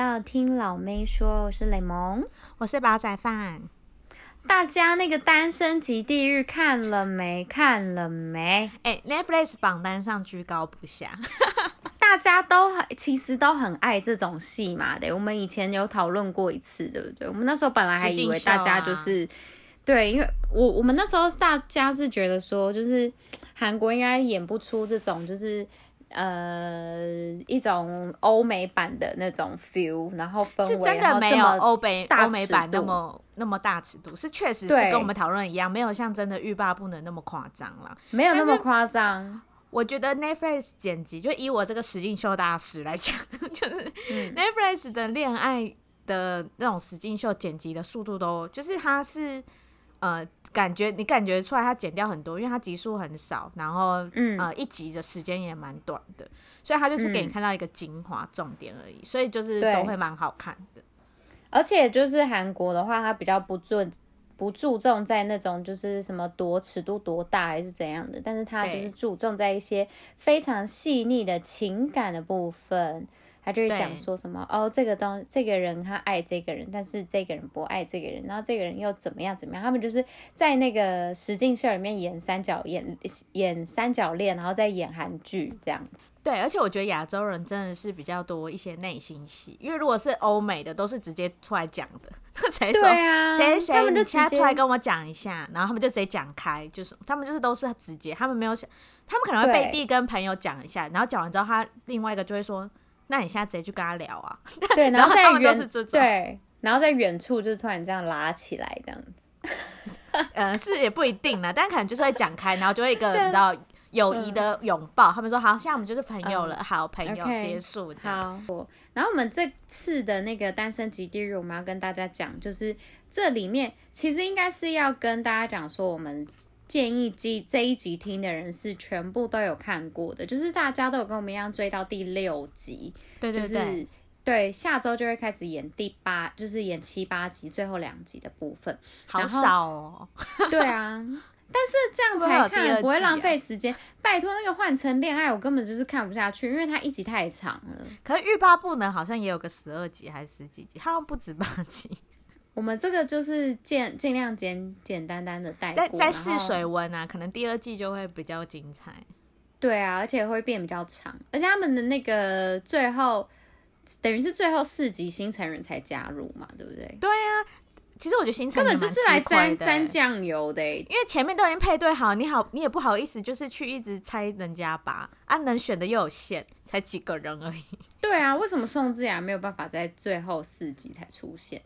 到听老妹说，我是雷蒙，我是煲仔饭。大家那个《单身即地狱》看了没？看了没？哎、欸、，Netflix 榜单上居高不下，大家都很其实都很爱这种戏嘛的。我们以前有讨论过一次，对不对？我们那时候本来还以为大家就是、啊、对，因为我我们那时候大家是觉得说，就是韩国应该演不出这种就是。呃，一种欧美版的那种 feel，然后氛围，是真的没有欧美欧美版那么那么大尺度，是确实是跟我们讨论一样，没有像真的欲罢不能那么夸张了，没有那么夸张。我觉得 Netflix 剪辑，就以我这个实境秀大师来讲，就是 Netflix 的恋爱的那种实境秀剪辑的速度都，就是它是。呃，感觉你感觉出来，它剪掉很多，因为它集数很少，然后、嗯、呃一集的时间也蛮短的，所以它就是给你看到一个精华重点而已，嗯、所以就是都会蛮好看的。而且就是韩国的话，它比较不注不注重在那种就是什么多尺度多大还是怎样的，但是它就是注重在一些非常细腻的情感的部分。他就会讲说什么哦，这个东这个人他爱这个人，但是这个人不爱这个人，然后这个人又怎么样怎么样？他们就是在那个实境秀里面演三角演演三角恋，然后再演韩剧这样子。对，而且我觉得亚洲人真的是比较多一些内心戏，因为如果是欧美的，都是直接出来讲的，谁说谁谁，他们就现在出来跟我讲一下，然后他们就直接讲开，就是他们就是都是直接，他们没有想，他们可能会背地跟朋友讲一下，然后讲完之后，他另外一个就会说。那你现在直接去跟他聊啊？对，然后在远对，然后在远处就突然这样拉起来这样子。呃，是也不一定呢，但可能就是会讲开，然后就会一个 你知道友谊的拥抱。他们说好，现在我们就是朋友了，嗯、好朋友结束。Okay, 好，然后我们这次的那个单身即地狱，我们要跟大家讲，就是这里面其实应该是要跟大家讲说我们。建议这这一集听的人是全部都有看过的，就是大家都有跟我们一样追到第六集，对对对，就是、对，下周就会开始演第八，就是演七八集最后两集的部分，好少哦。对啊，但是这样才看不，不会浪费时间。拜托，那个换成恋爱我根本就是看不下去，因为它一集太长了。可是欲罢不能好像也有个十二集还是十几集，好像不止八集。我们这个就是尽尽量简简单单的带过，再试水温啊，可能第二季就会比较精彩。对啊，而且会变比较长，而且他们的那个最后等于是最后四集新成员才加入嘛，对不对？对啊，其实我觉得新成员根本就是来沾沾酱油的，因为前面都已经配对好，你好你也不好意思就是去一直猜人家吧，啊，能选的又有限，才几个人而已。对啊，为什么宋智雅没有办法在最后四集才出现？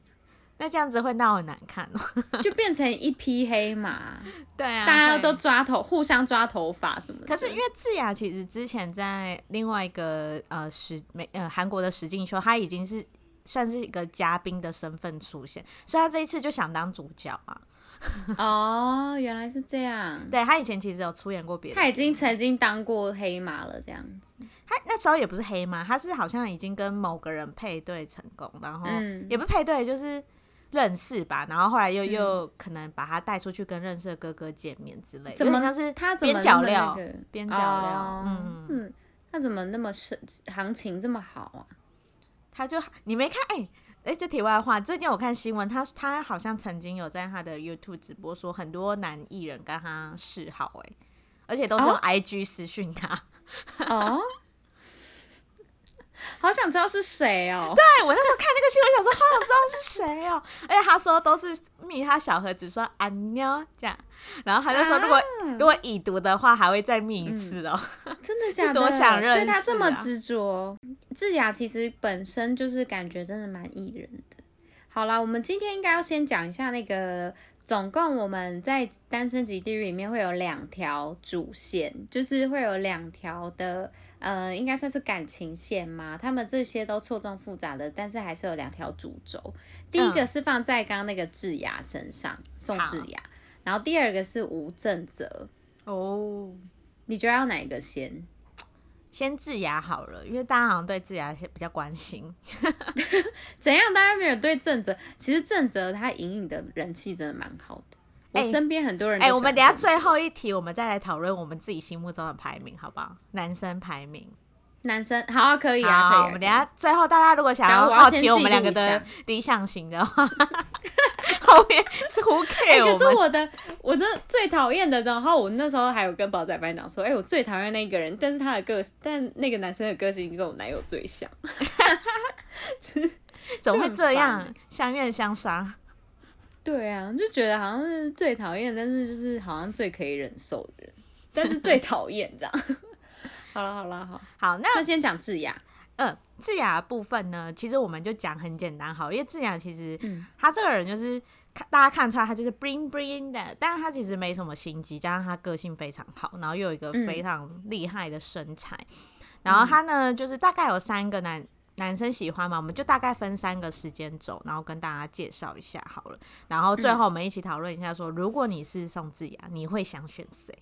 那这样子会闹很难看哦，就变成一匹黑马。对啊，大家都抓头，互相抓头发什么的。可是因为智雅其实之前在另外一个呃实美呃韩国的实境秀，他已经是算是一个嘉宾的身份出现，所以他这一次就想当主角啊。哦，原来是这样。对，他以前其实有出演过别的，他已经曾经当过黑马了，这样子。他那时候也不是黑马，他是好像已经跟某个人配对成功，然后也不配对，就是。认识吧，然后后来又、嗯、又可能把他带出去跟认识的哥哥见面之类的，怎么像是他边角料？边角料，嗯嗯，他怎么那么是行情这么好啊？他就你没看哎哎，这题外话，最近我看新闻，他他好像曾经有在他的 YouTube 直播说，很多男艺人跟他示好哎，而且都是用 IG 私讯他 哦。好想知道是谁哦！对，我那时候看那个新闻，想说好想知道是谁哦。而且他说都是密他小盒子说安妞这样，然后他就说如果、啊、如果已读的话，还会再密一次哦。嗯、真的假的？多想认识、啊，对他这么执着。智雅其实本身就是感觉真的蛮艺人的。好了，我们今天应该要先讲一下那个，总共我们在《单身即地狱》里面会有两条主线，就是会有两条的。呃，应该算是感情线嘛，他们这些都错综复杂的，但是还是有两条主轴。第一个是放在刚刚那个智雅身上，嗯、宋智雅，然后第二个是吴正泽。哦，你觉得要哪一个先？先智雅好了，因为大家好像对智雅比较关心。怎样？大家没有对正泽？其实正泽他隐隐的人气真的蛮好的。我身边很多人哎、欸欸，我们等下最后一题，我们再来讨论我们自己心目中的排名，好不好？男生排名，男生好、啊，可以啊，好可以、啊。我们等下最后，大家如果想要好奇我们两个的理想型的话，后面是 Who care？、欸、可是我的，我的最讨厌的，然后我那时候还有跟宝仔班长说，哎、欸，我最讨厌那个人，但是他的个，但那个男生的个性跟我男友最像，怎么会这样？相怨相杀。对啊，就觉得好像是最讨厌，但是就是好像最可以忍受的人，但是最讨厌这样。好了好了好，好，那，那先讲智雅。嗯，智雅的部分呢，其实我们就讲很简单好，因为智雅其实，嗯，他这个人就是看大家看出来他就是 bring bring 的，但是他其实没什么心机，加上他个性非常好，然后又有一个非常厉害的身材，嗯、然后他呢就是大概有三个男男生喜欢嘛，我们就大概分三个时间轴，然后跟大家介绍一下好了，然后最后我们一起讨论一下说，说如果你是宋智雅，你会想选谁？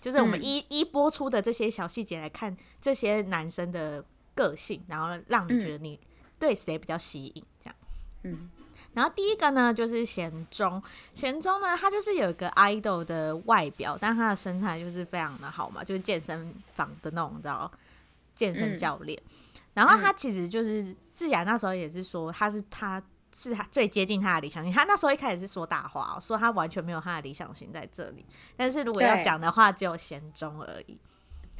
就是我们一、嗯、一播出的这些小细节来看这些男生的个性，然后让你觉得你对谁比较吸引，这样。嗯，然后第一个呢就是贤忠，贤忠呢他就是有一个 idol 的外表，但他的身材就是非常的好嘛，就是健身房的那种，你知道，健身教练。嗯、然后他其实就是智雅那时候也是说他是他。是他最接近他的理想型。他那时候一开始是说大话，说他完全没有他的理想型在这里。但是如果要讲的话，只有贤忠而已。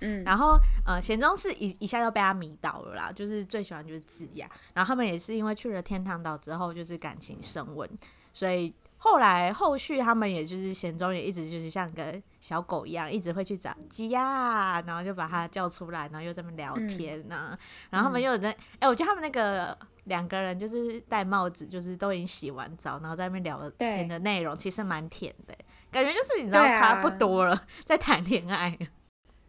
嗯，然后呃，贤忠是一一下就被他迷倒了啦，就是最喜欢就是智雅。然后他们也是因为去了天堂岛之后，就是感情升温，所以后来后续他们也就是贤忠也一直就是像个小狗一样，一直会去找鸡呀，然后就把他叫出来，然后又在那边聊天呐、啊。嗯、然后他们又在，哎、欸，我觉得他们那个。两个人就是戴帽子，就是都已经洗完澡，然后在那边聊天的内容，其实蛮甜的，感觉就是你知道差不多了，啊、在谈恋爱。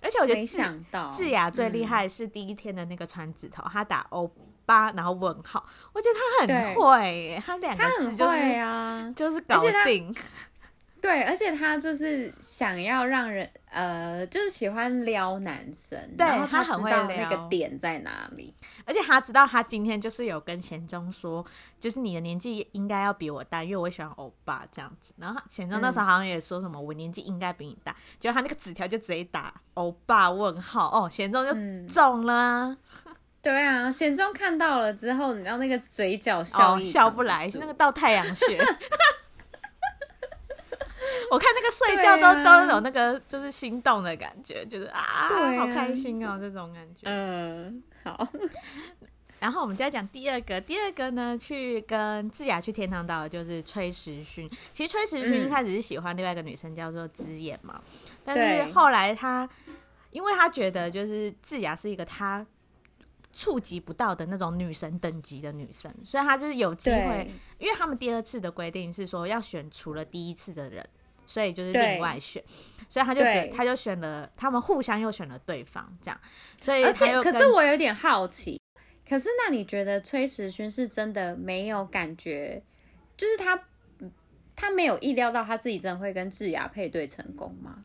而且我觉得智智雅最厉害是第一天的那个传纸头，他、嗯、打欧巴，然后问号，我觉得他很会，他两个字就是啊，就是搞定。对，而且他就是想要让人呃，就是喜欢撩男生，对，他很会撩那个点在哪里，而且他知道他今天就是有跟贤忠说，就是你的年纪应该要比我大，因为我喜欢欧巴这样子。然后贤忠那时候好像也说什么，我年纪应该比你大，结果、嗯、他那个纸条就直接打欧巴问号哦，贤忠就中了、啊嗯。对啊，贤忠看到了之后，你知道那个嘴角笑、哦、笑不来，是那个到太阳穴。我看那个睡觉都、啊、都有那个就是心动的感觉，就是啊，好开心哦，这种感觉。嗯，好。然后我们就要讲第二个，第二个呢，去跟智雅去天堂岛的就是崔时勋。其实崔时勋一开始是喜欢另外一个女生叫做之眼嘛，嗯、但是后来他，因为他觉得就是智雅是一个他触及不到的那种女神等级的女生，所以她就是有机会，因为他们第二次的规定是说要选除了第一次的人。所以就是另外选，所以他就只对他就选了，他们互相又选了对方，这样。所以，而且可是我有点好奇，可是那你觉得崔时勋是真的没有感觉，就是他他没有意料到他自己真的会跟智雅配对成功吗？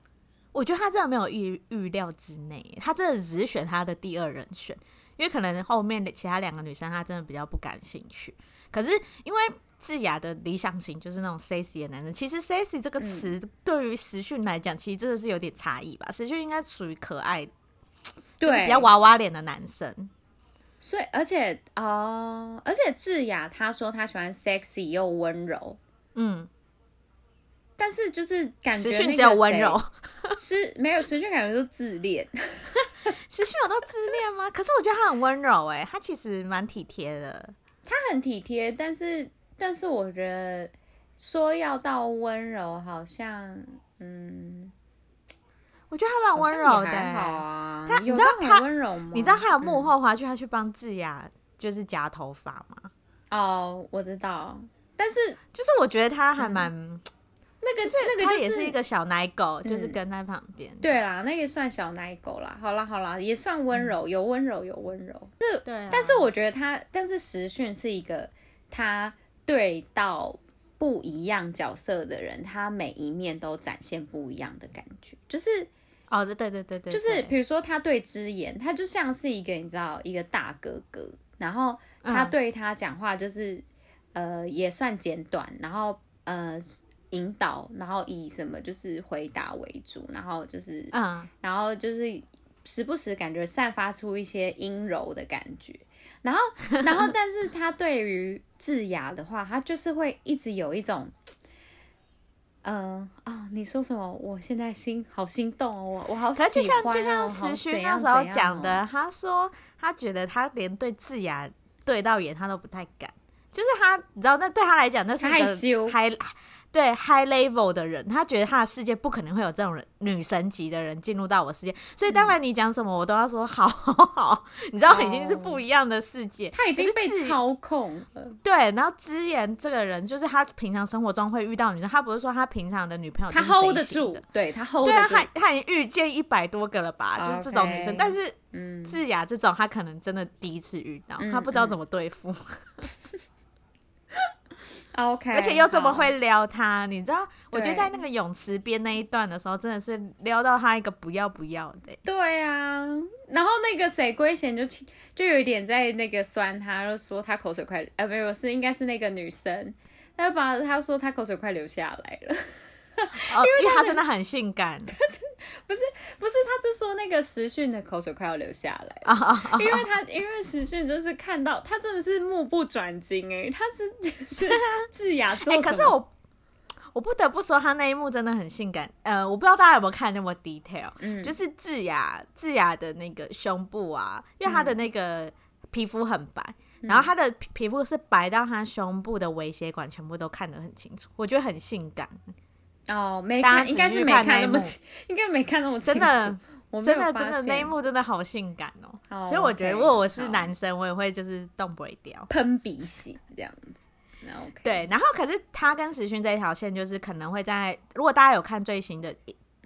我觉得他真的没有预预料之内，他真的只是选他的第二人选，因为可能后面的其他两个女生她真的比较不感兴趣。可是因为。智雅的理想型就是那种 sexy 的男生。其实 sexy 这个词对于时训来讲，其实真的是有点差异吧。时训应该属于可爱，对，就是比较娃娃脸的男生。所以，而且哦，而且智雅她说她喜欢 sexy 又温柔，嗯，但是就是感觉时训只有温柔，是没有时训感觉都自恋。时训有到自恋吗？可是我觉得他很温柔，哎，他其实蛮体贴的。他很体贴，但是。但是我觉得说要到温柔，好像嗯，我觉得他蛮温柔的，还好啊。他你知道他温柔吗？你知道他有幕后花絮，他去帮智雅就是夹头发吗？哦，我知道。但是就是我觉得他还蛮、嗯、那个是那个他也是一个小奶狗，就是跟在旁边、嗯。对啦，那个算小奶狗啦。好啦好啦，也算温柔，有温柔有温柔。是，对、啊。但是我觉得他，但是时训是一个他。对到不一样角色的人，他每一面都展现不一样的感觉，就是哦，对对对对对，就是比如说他对之言，他就像是一个你知道一个大哥哥，然后他对他讲话就是、嗯、呃也算简短，然后呃引导，然后以什么就是回答为主，然后就是嗯，然后就是时不时感觉散发出一些阴柔的感觉。然后，然后，但是他对于智雅的话，他就是会一直有一种，嗯、哦，你说什么？我现在心好心动哦，我我好喜欢、哦。就像就像时勋那时候讲的，他说他觉得他连对智雅对到眼他都不太敢，就是他你知道，那对他来讲那是害羞。对 high level 的人，他觉得他的世界不可能会有这种人，女神级的人进入到我世界，所以当然你讲什么我都要说好好好，你知道已经是不一样的世界，他已经被操控了。对，然后芝妍这个人，就是他平常生活中会遇到女生，他不是说他平常的女朋友他 hold 得住，对他 hold 得住，对啊，他他已经遇见一百多个了吧就是这种女生，但是嗯，智雅这种他可能真的第一次遇到，嗯、他不知道怎么对付。嗯 OK，而且又这么会撩他，你知道？我觉得在那个泳池边那一段的时候，真的是撩到他一个不要不要的。对啊，然后那个谁龟贤就就有一点在那个酸他，就说他口水快，呃，没有，是应该是那个女生，他就把他说他口水快流下来了。哦，因为他真的很性感，不是不是，他是说那个时训的口水快要流下来。因为他因为时训真是看到他真的是目不转睛哎，他是就是智雅做，可是我我不得不说他那一幕真的很性感，呃，我不知道大家有没有看那么 detail，嗯，就是智雅智雅的那个胸部啊，因为他的那个皮肤很白，嗯、然后他的皮肤是白到他胸部的微血管全部都看得很清楚，我觉得很性感。哦，没看，应该是没看那么清，应该没看那么清楚。真的，真的，真的那一幕真的好性感哦。Oh, 所以我觉得，如果我是男生，我也会就是动不掉，喷鼻血这样子。Okay. 对，然后可是他跟时勋这一条线，就是可能会在，如果大家有看最新的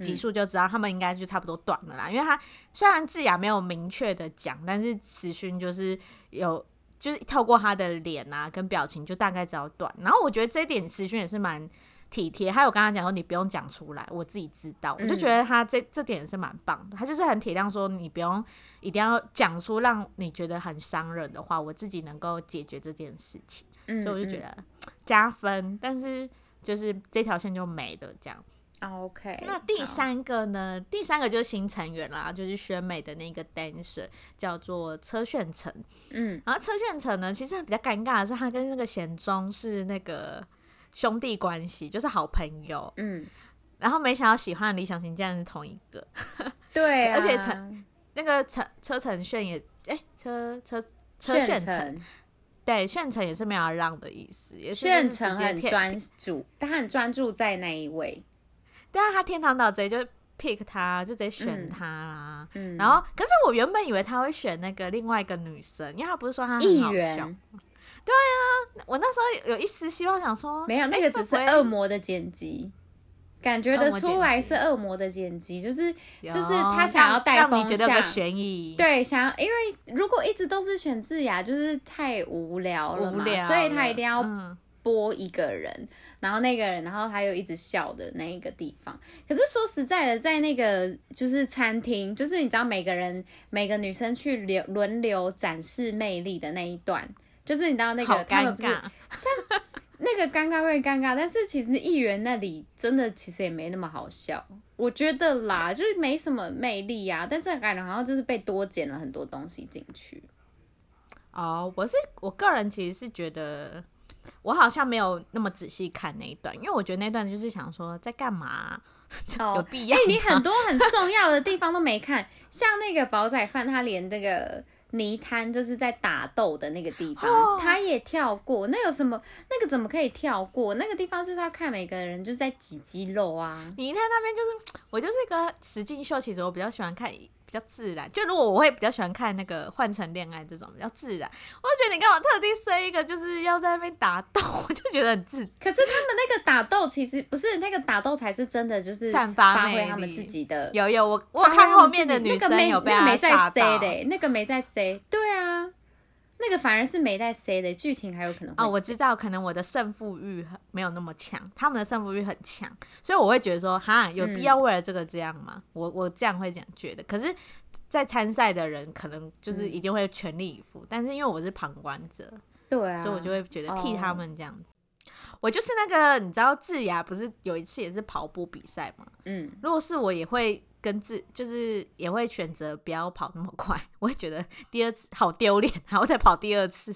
集数，就知道他们应该就差不多断了啦。嗯、因为他虽然智雅没有明确的讲，但是时勋就是有，就是透过他的脸啊跟表情，就大概知道断。然后我觉得这一点时勋也是蛮。体贴，还有跟他讲说你不用讲出来，我自己知道，我就觉得他这这点是蛮棒的，他就是很体谅，说你不用一定要讲出让你觉得很伤人的话，我自己能够解决这件事情，所以我就觉得加分，但是就是这条线就没了这样。OK，那第三个呢？第三个就是新成员啦，就是选美的那个 dancer 叫做车炫成，嗯，然后车炫成呢，其实比较尴尬的是他跟那个贤忠是那个。兄弟关系就是好朋友，嗯，然后没想到喜欢的理想型竟然是同一个，对、啊，而且陈那个陈车承炫也，哎、欸，车车车炫成，对，炫成也是没有让的意思，也是炫成很专注，他很专注在那一位，对啊，他天堂岛贼就 pick 他，就直接选他啦，嗯，然后可是我原本以为他会选那个另外一个女生，因为他不是说他很好笑。对啊，我那时候有一丝希望，想说没有，那个只是恶魔的剪辑，感觉得出来是恶魔的剪辑，就是就是他想要带风向，悬疑，对，想要，因为如果一直都是选智雅，就是太无聊了嘛，了所以他一定要播一个人，嗯、然后那个人，然后他又一直笑的那一个地方。可是说实在的，在那个就是餐厅，就是你知道每个人每个女生去流轮流展示魅力的那一段。就是你知道那个他们不是，但那个尴尬会尴尬，但是其实议员那里真的其实也没那么好笑，我觉得啦，就是没什么魅力呀、啊，但是感觉好像就是被多剪了很多东西进去。哦，我是我个人其实是觉得，我好像没有那么仔细看那一段，因为我觉得那段就是想说在干嘛，有必要？哎、欸，你很多很重要的地方都没看，像那个煲仔饭，他连这个。泥滩就是在打斗的那个地方，哦、他也跳过。那有什么？那个怎么可以跳过？那个地方就是要看每个人就是在挤肌肉啊。泥滩那边就是我就是一个使劲秀，其实我比较喜欢看。比较自然，就如果我会比较喜欢看那个换成恋爱这种比较自然，我就觉得你干嘛特地塞一个就是要在那边打斗，我就觉得很自。可是他们那个打斗其实不是那个打斗才是真的，就是散发发挥他们自己的。有有我我看后面的女生有被没在塞的，那个没在塞。对啊。那个反而是没带 C 的剧情还有可能哦，我知道，可能我的胜负欲没有那么强，他们的胜负欲很强，所以我会觉得说，哈，有必要为了这个这样吗？嗯、我我这样会这样觉得。可是，在参赛的人可能就是一定会全力以赴，嗯、但是因为我是旁观者，对啊，所以我就会觉得替他们这样子。哦、我就是那个，你知道智雅不是有一次也是跑步比赛吗？嗯，如果是我也会。跟自就是也会选择不要跑那么快，我会觉得第二次好丢脸，还要再跑第二次。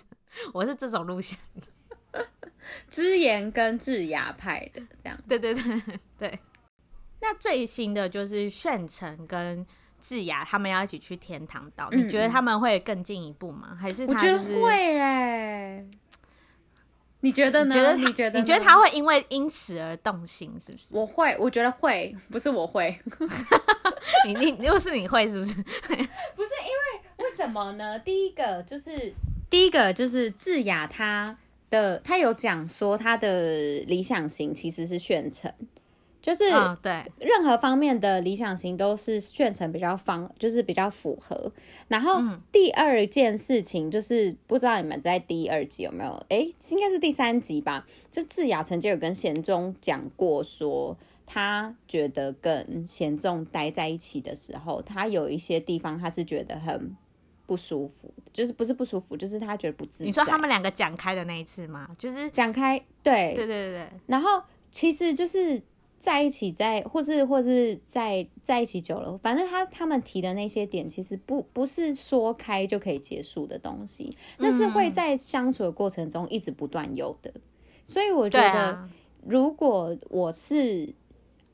我是这种路线，芝妍跟智雅派的这样。对对对对。那最新的就是炫城跟智雅他们要一起去天堂岛，嗯、你觉得他们会更进一步吗？还是他、就是、我觉得会哎。你觉得呢？你觉得你觉得你觉得他会因为因此而动心，是不是？我会，我觉得会，不是我会。你你又是你会是不是？不是因为为什么呢？第一个就是第一个就是智雅他的他有讲说他的理想型其实是炫成。就是对任何方面的理想型都是炫成比较方，就是比较符合。然后第二件事情就是不知道你们在第二集有没有？哎，应该是第三集吧。就智雅曾经有跟贤忠讲过，说他觉得跟贤忠待在一起的时候，他有一些地方他是觉得很不舒服，就是不是不舒服，就是他觉得不自在。你说他们两个讲开的那一次吗？就是讲开，对对对对对。然后其实就是。在一起在，或是或是在在一起久了，反正他他们提的那些点，其实不不是说开就可以结束的东西，那是会在相处的过程中一直不断有的。所以我觉得，如果我是。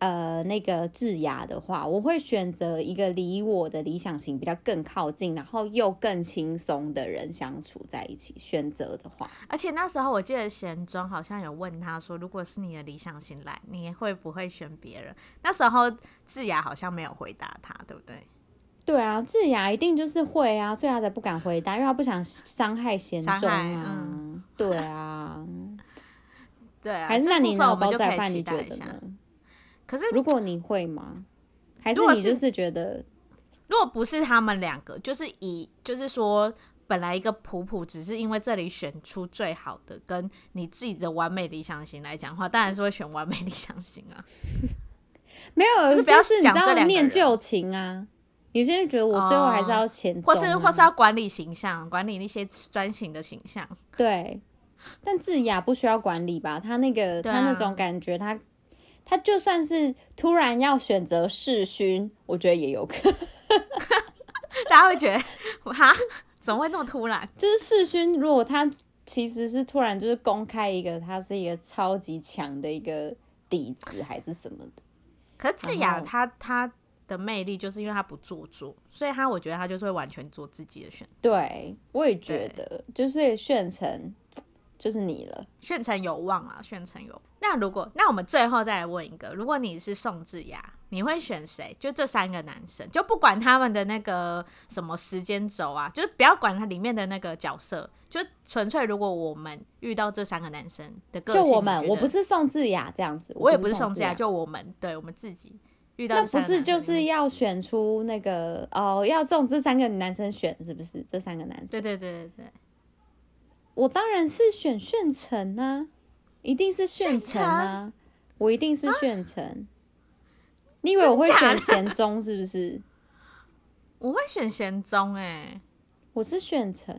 呃，那个智雅的话，我会选择一个离我的理想型比较更靠近，然后又更轻松的人相处在一起。选择的话，而且那时候我记得贤忠好像有问他说，如果是你的理想型来，你会不会选别人？那时候智雅好像没有回答他，对不对？对啊，智雅一定就是会啊，所以他才不敢回答，因为他不想伤害贤忠啊。嗯、对啊，对啊，还是那你脑包在饭，你觉得呢？可是，如果你会吗？还是你就是觉得，如果不是他们两个，就是以就是说，本来一个普普只是因为这里选出最好的，跟你自己的完美理想型来讲的话，当然是会选完美理想型啊。没有，就是不要是你知道念旧情啊。有些人觉得我最后还是要前、啊，或是或是要管理形象，管理那些专情的形象。对，但智雅不需要管理吧？他那个、啊、他那种感觉，他。他就算是突然要选择世勋，我觉得也有可能。大家会觉得哈，怎么会那么突然？就是世勋，如果他其实是突然就是公开一个，他是一个超级强的一个底子，还是什么的。可是智雅他他的魅力就是因为他不做作，所以他我觉得他就是会完全做自己的选择。对，我也觉得，就是炫成。就是你了，炫成有望啊！炫成有。那如果，那我们最后再来问一个，如果你是宋智雅，你会选谁？就这三个男生，就不管他们的那个什么时间轴啊，就是不要管他里面的那个角色，就纯粹如果我们遇到这三个男生的个性，就我们，我不是宋智雅这样子，我也不是宋智雅，就我们，对我们自己遇到，那不是就是要选出那个哦，要中这三个男生选是不是？这三个男生，对对对对对。我当然是选炫成啊，一定是炫成啊！我一定是炫成。啊、你以为我会选贤忠是不是？我会选贤忠哎，我是炫成。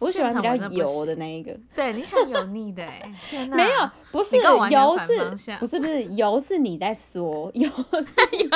我喜欢比较油的那一个。对，你喜欢油腻的 哎？没有，不是油是，不是不是油是你在说油是 油。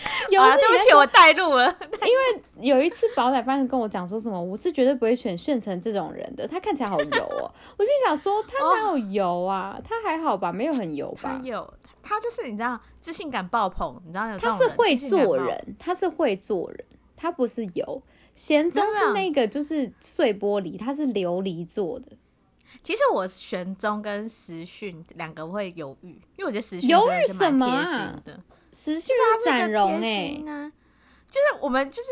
有啊，对不起，我带路了。因为有一次宝仔饭跟我讲说什么，我是绝对不会选炫成这种人的，他看起来好油哦。我心想说，他哪有油啊？他还好吧，没有很油吧？有，他就是你知道，自信感爆棚，你知道有他是会做人，他是会做人，他不是油。贤忠是那个就是碎玻璃，他是琉璃做的。其实我玄宗跟时训两个会犹豫，因为我觉得时训犹豫什么啊？时训是展荣哎，就是我们就是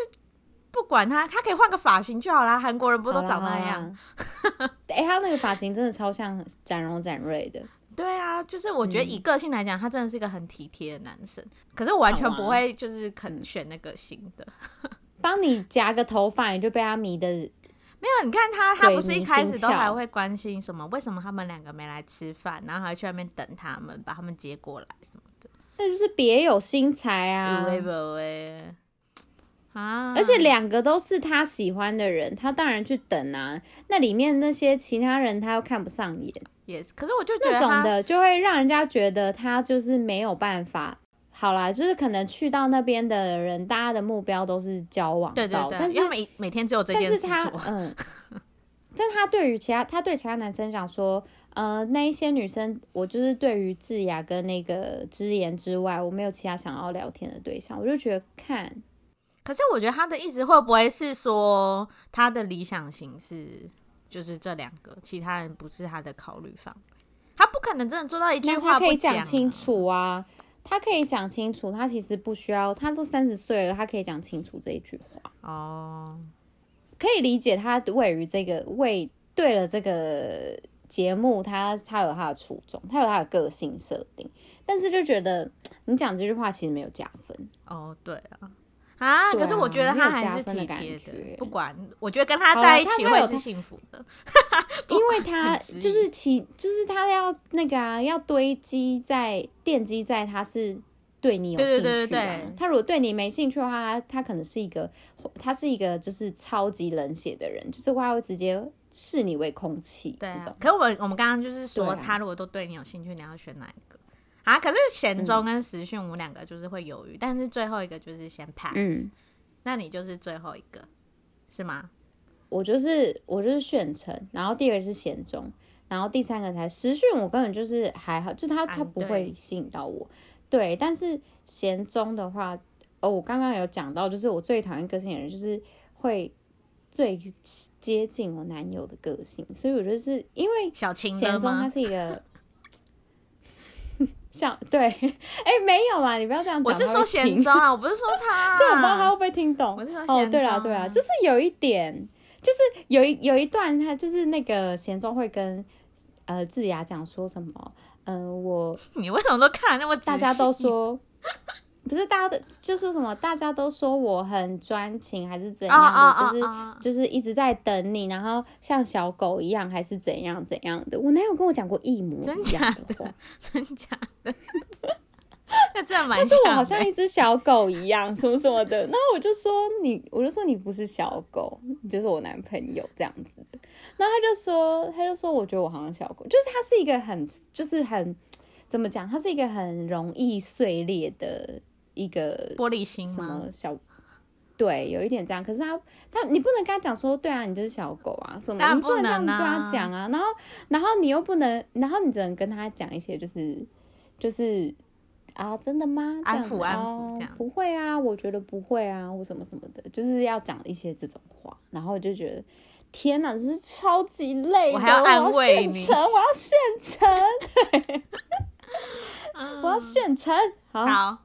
不管他，他可以换个发型就好啦。韩国人不都长那样？哎、欸，他那个发型真的超像展荣展瑞的。对啊，就是我觉得以个性来讲，他真的是一个很体贴的男生。可是我完全不会就是肯选那个新的。帮你夹个头发，你就被他迷的。没有，你看他，他不是一开始都还会关心什么？为什么他们两个没来吃饭？然后还去外面等他们，把他们接过来什么的。那就是别有心裁啊！啊！而且两个都是他喜欢的人，他当然去等啊。那里面那些其他人，他又看不上眼。Yes，可是我就觉得这种的就会让人家觉得他就是没有办法好啦，就是可能去到那边的人，大家的目标都是交往到，对对对，但是因为每每天只有这件事做。但是他嗯，但他对于其他，他对其他男生讲说，呃，那一些女生，我就是对于智雅跟那个之言之外，我没有其他想要聊天的对象，我就觉得看。可是我觉得他的意思会不会是说，他的理想型是就是这两个，其他人不是他的考虑方？他不可能真的做到一句话不讲啊，他可以讲清楚啊，他可以讲清楚，他其实不需要，他都三十岁了，他可以讲清楚这一句话哦，可以理解他位于这个为对了这个节目，他他有他的初衷，他有他的个性设定，但是就觉得你讲这句话其实没有加分。哦，对啊。啊！可是我觉得他还是体贴的，的不管我觉得跟他在一起会是幸福的，因为他就是其就是他要那个啊，要堆积在奠基在他是对你有兴趣、啊，对对对对，他如果对你没兴趣的话，他可能是一个他是一个就是超级冷血的人，就是他会直接视你为空气。对、啊，可是我们我们刚刚就是说，他如果都对你有兴趣，你要选哪一个？啊！可是贤中跟时训，我们两个就是会犹豫，嗯，但是最后一个就是先 pass。嗯，那你就是最后一个，是吗？我就是我就是选成，然后第二个是贤中，然后第三个才时训。我根本就是还好，就他他不会吸引到我。对，但是贤中的话，哦，我刚刚有讲到，就是我最讨厌个性的人，就是会最接近我男友的个性，所以我觉得是因为小晴贤忠他是一个。像对，哎、欸，没有啦，你不要这样讲。我是说贤忠啊，我不是说他、啊，所以我不知道他会不会听懂。我是说贤中、啊。哦，对啊，对啊，就是有一点，就是有一有一段，他就是那个贤忠会跟呃智雅讲说什么，嗯、呃，我 你为什么都看那么？大家都说。不是大家的，就是什么大家都说我很专情，还是怎样的，oh, oh, oh, oh. 就是就是一直在等你，然后像小狗一样，还是怎样怎样的。我男友跟我讲过一模一样的话，真假的？真假的？那这样蛮像。他说我好像一只小狗一样，什么什么的。然后我就说你，我就说你不是小狗，你就是我男朋友这样子。然后他就说，他就说我觉得我好像小狗，就是他是一个很，就是很怎么讲？他是一个很容易碎裂的。一个玻璃心吗？什么小对，有一点这样。可是他他，你不能跟他讲说，对啊，你就是小狗啊什么？你不能这样跟他讲啊。然后，然后你又不能，然后你只能跟他讲一些，就是就是啊，真的吗？安抚安抚这样、哦。不会啊，我觉得不会啊，我什么什么的，就是要讲一些这种话。然后我就觉得，天哪，这是超级累的，我还要安慰你，我要炫成，我要炫成，对，我要选成，好。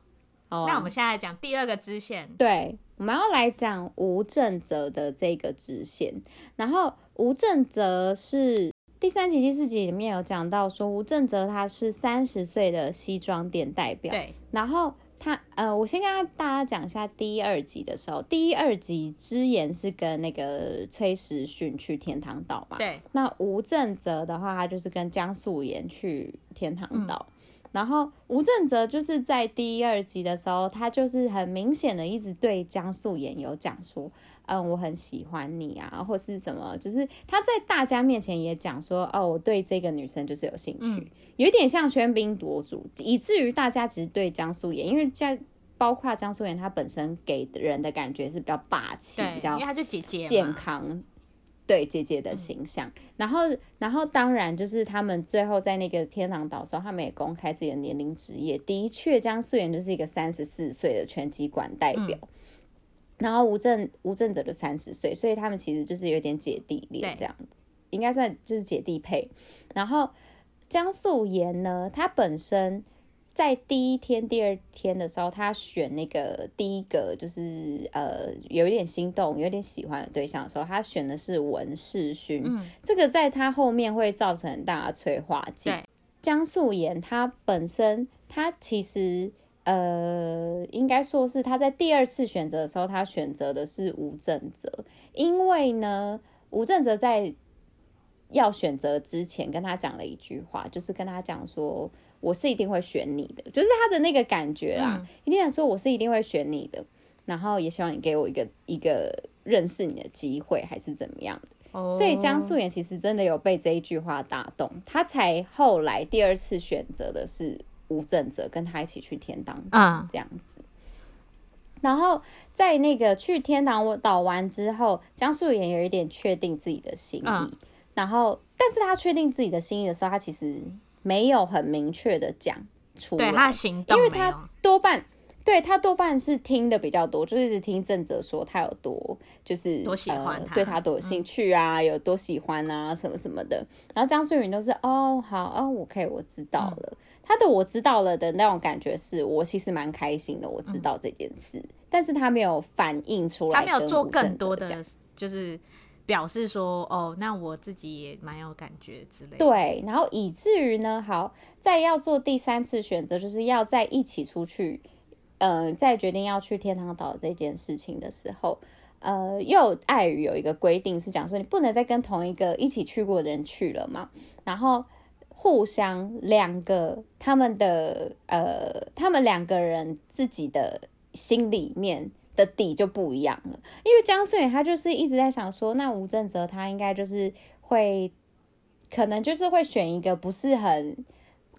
好啊、那我们现在来讲第二个支线，对，我们要来讲吴正泽的这个支线。然后吴正泽是第三集、第四集里面有讲到说，吴正泽他是三十岁的西装店代表。对，然后他呃，我先跟大家讲一下第一、二集的时候，第一、二集之言是跟那个崔时训去天堂岛嘛。对，那吴正泽的话，他就是跟江素妍去天堂岛。嗯然后吴正泽就是在第一、二集的时候，他就是很明显的一直对江素妍有讲说，嗯，我很喜欢你啊，或是什么，就是他在大家面前也讲说，哦，我对这个女生就是有兴趣，嗯、有一点像喧宾夺主，以至于大家只是对江素妍，因为在包括江素妍，她本身给人的感觉是比较霸气，比较，因为她就姐姐健康。对姐姐的形象，嗯、然后，然后当然就是他们最后在那个天堂岛的时候，他们也公开自己的年龄职业，的确江素妍就是一个三十四岁的拳击馆代表，嗯、然后吴正吴正泽就三十岁，所以他们其实就是有点姐弟恋这样子，应该算就是姐弟配。然后江素妍呢，她本身。在第一天、第二天的时候，他选那个第一个就是呃有一点心动、有点喜欢的对象的时候，他选的是文世勋。嗯，这个在他后面会造成很大的催化剂。江素妍她本身她其实呃应该说是她在第二次选择的时候，她选择的是吴正泽，因为呢吴正泽在要选择之前跟他讲了一句话，就是跟他讲说。我是一定会选你的，就是他的那个感觉啊，嗯、一定想说我是一定会选你的，然后也希望你给我一个一个认识你的机会，还是怎么样的。哦、所以江素妍其实真的有被这一句话打动，她才后来第二次选择的是吴正泽跟他一起去天堂岛这样子。嗯、然后在那个去天堂岛完之后，江素妍有一点确定自己的心意。嗯、然后，但是她确定自己的心意的时候，她其实没有很明确的讲出来，对他行动，因为他多半。对，他多半是听的比较多，就是一直听正则说他有多就是多喜欢他、呃，对他多有兴趣啊，嗯、有多喜欢啊，什么什么的。然后张素云都是哦，好哦，我可以，我知道了。嗯、他的我知道了的那种感觉是我其实蛮开心的，我知道这件事，嗯、但是他没有反映出来，他没有做更多的，就是表示说哦，那我自己也蛮有感觉之类的。对，然后以至于呢，好，再要做第三次选择，就是要再一起出去。呃，再决定要去天堂岛这件事情的时候，呃，又碍于有一个规定是讲说，你不能再跟同一个一起去过的人去了嘛。然后互相两个他们的呃，他们两个人自己的心里面的底就不一样了。因为姜素妍他就是一直在想说，那吴正泽他应该就是会，可能就是会选一个不是很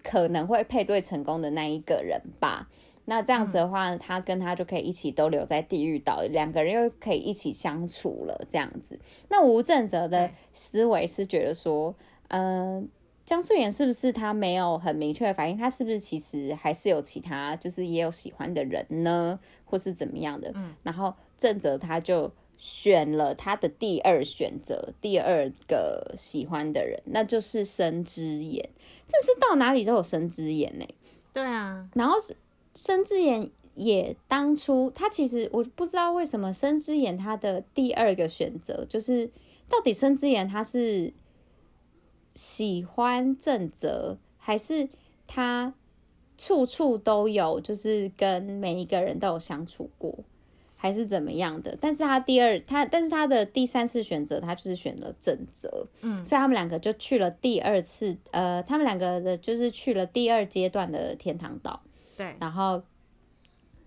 可能会配对成功的那一个人吧。那这样子的话，他跟他就可以一起都留在地狱岛，两个人又可以一起相处了。这样子，那吴正泽的思维是觉得说，嗯、呃，姜素妍是不是他没有很明确的反应？他是不是其实还是有其他，就是也有喜欢的人呢，或是怎么样的？嗯，然后正泽他就选了他的第二选择，第二个喜欢的人，那就是生之言。这是到哪里都有生之言呢？对啊，然后是。申之言也当初，他其实我不知道为什么生之言他的第二个选择就是，到底生之言他是喜欢正则，还是他处处都有，就是跟每一个人都有相处过，还是怎么样的？但是他第二他，但是他的第三次选择，他就是选了正则，嗯，所以他们两个就去了第二次，呃，他们两个的就是去了第二阶段的天堂岛。对，然后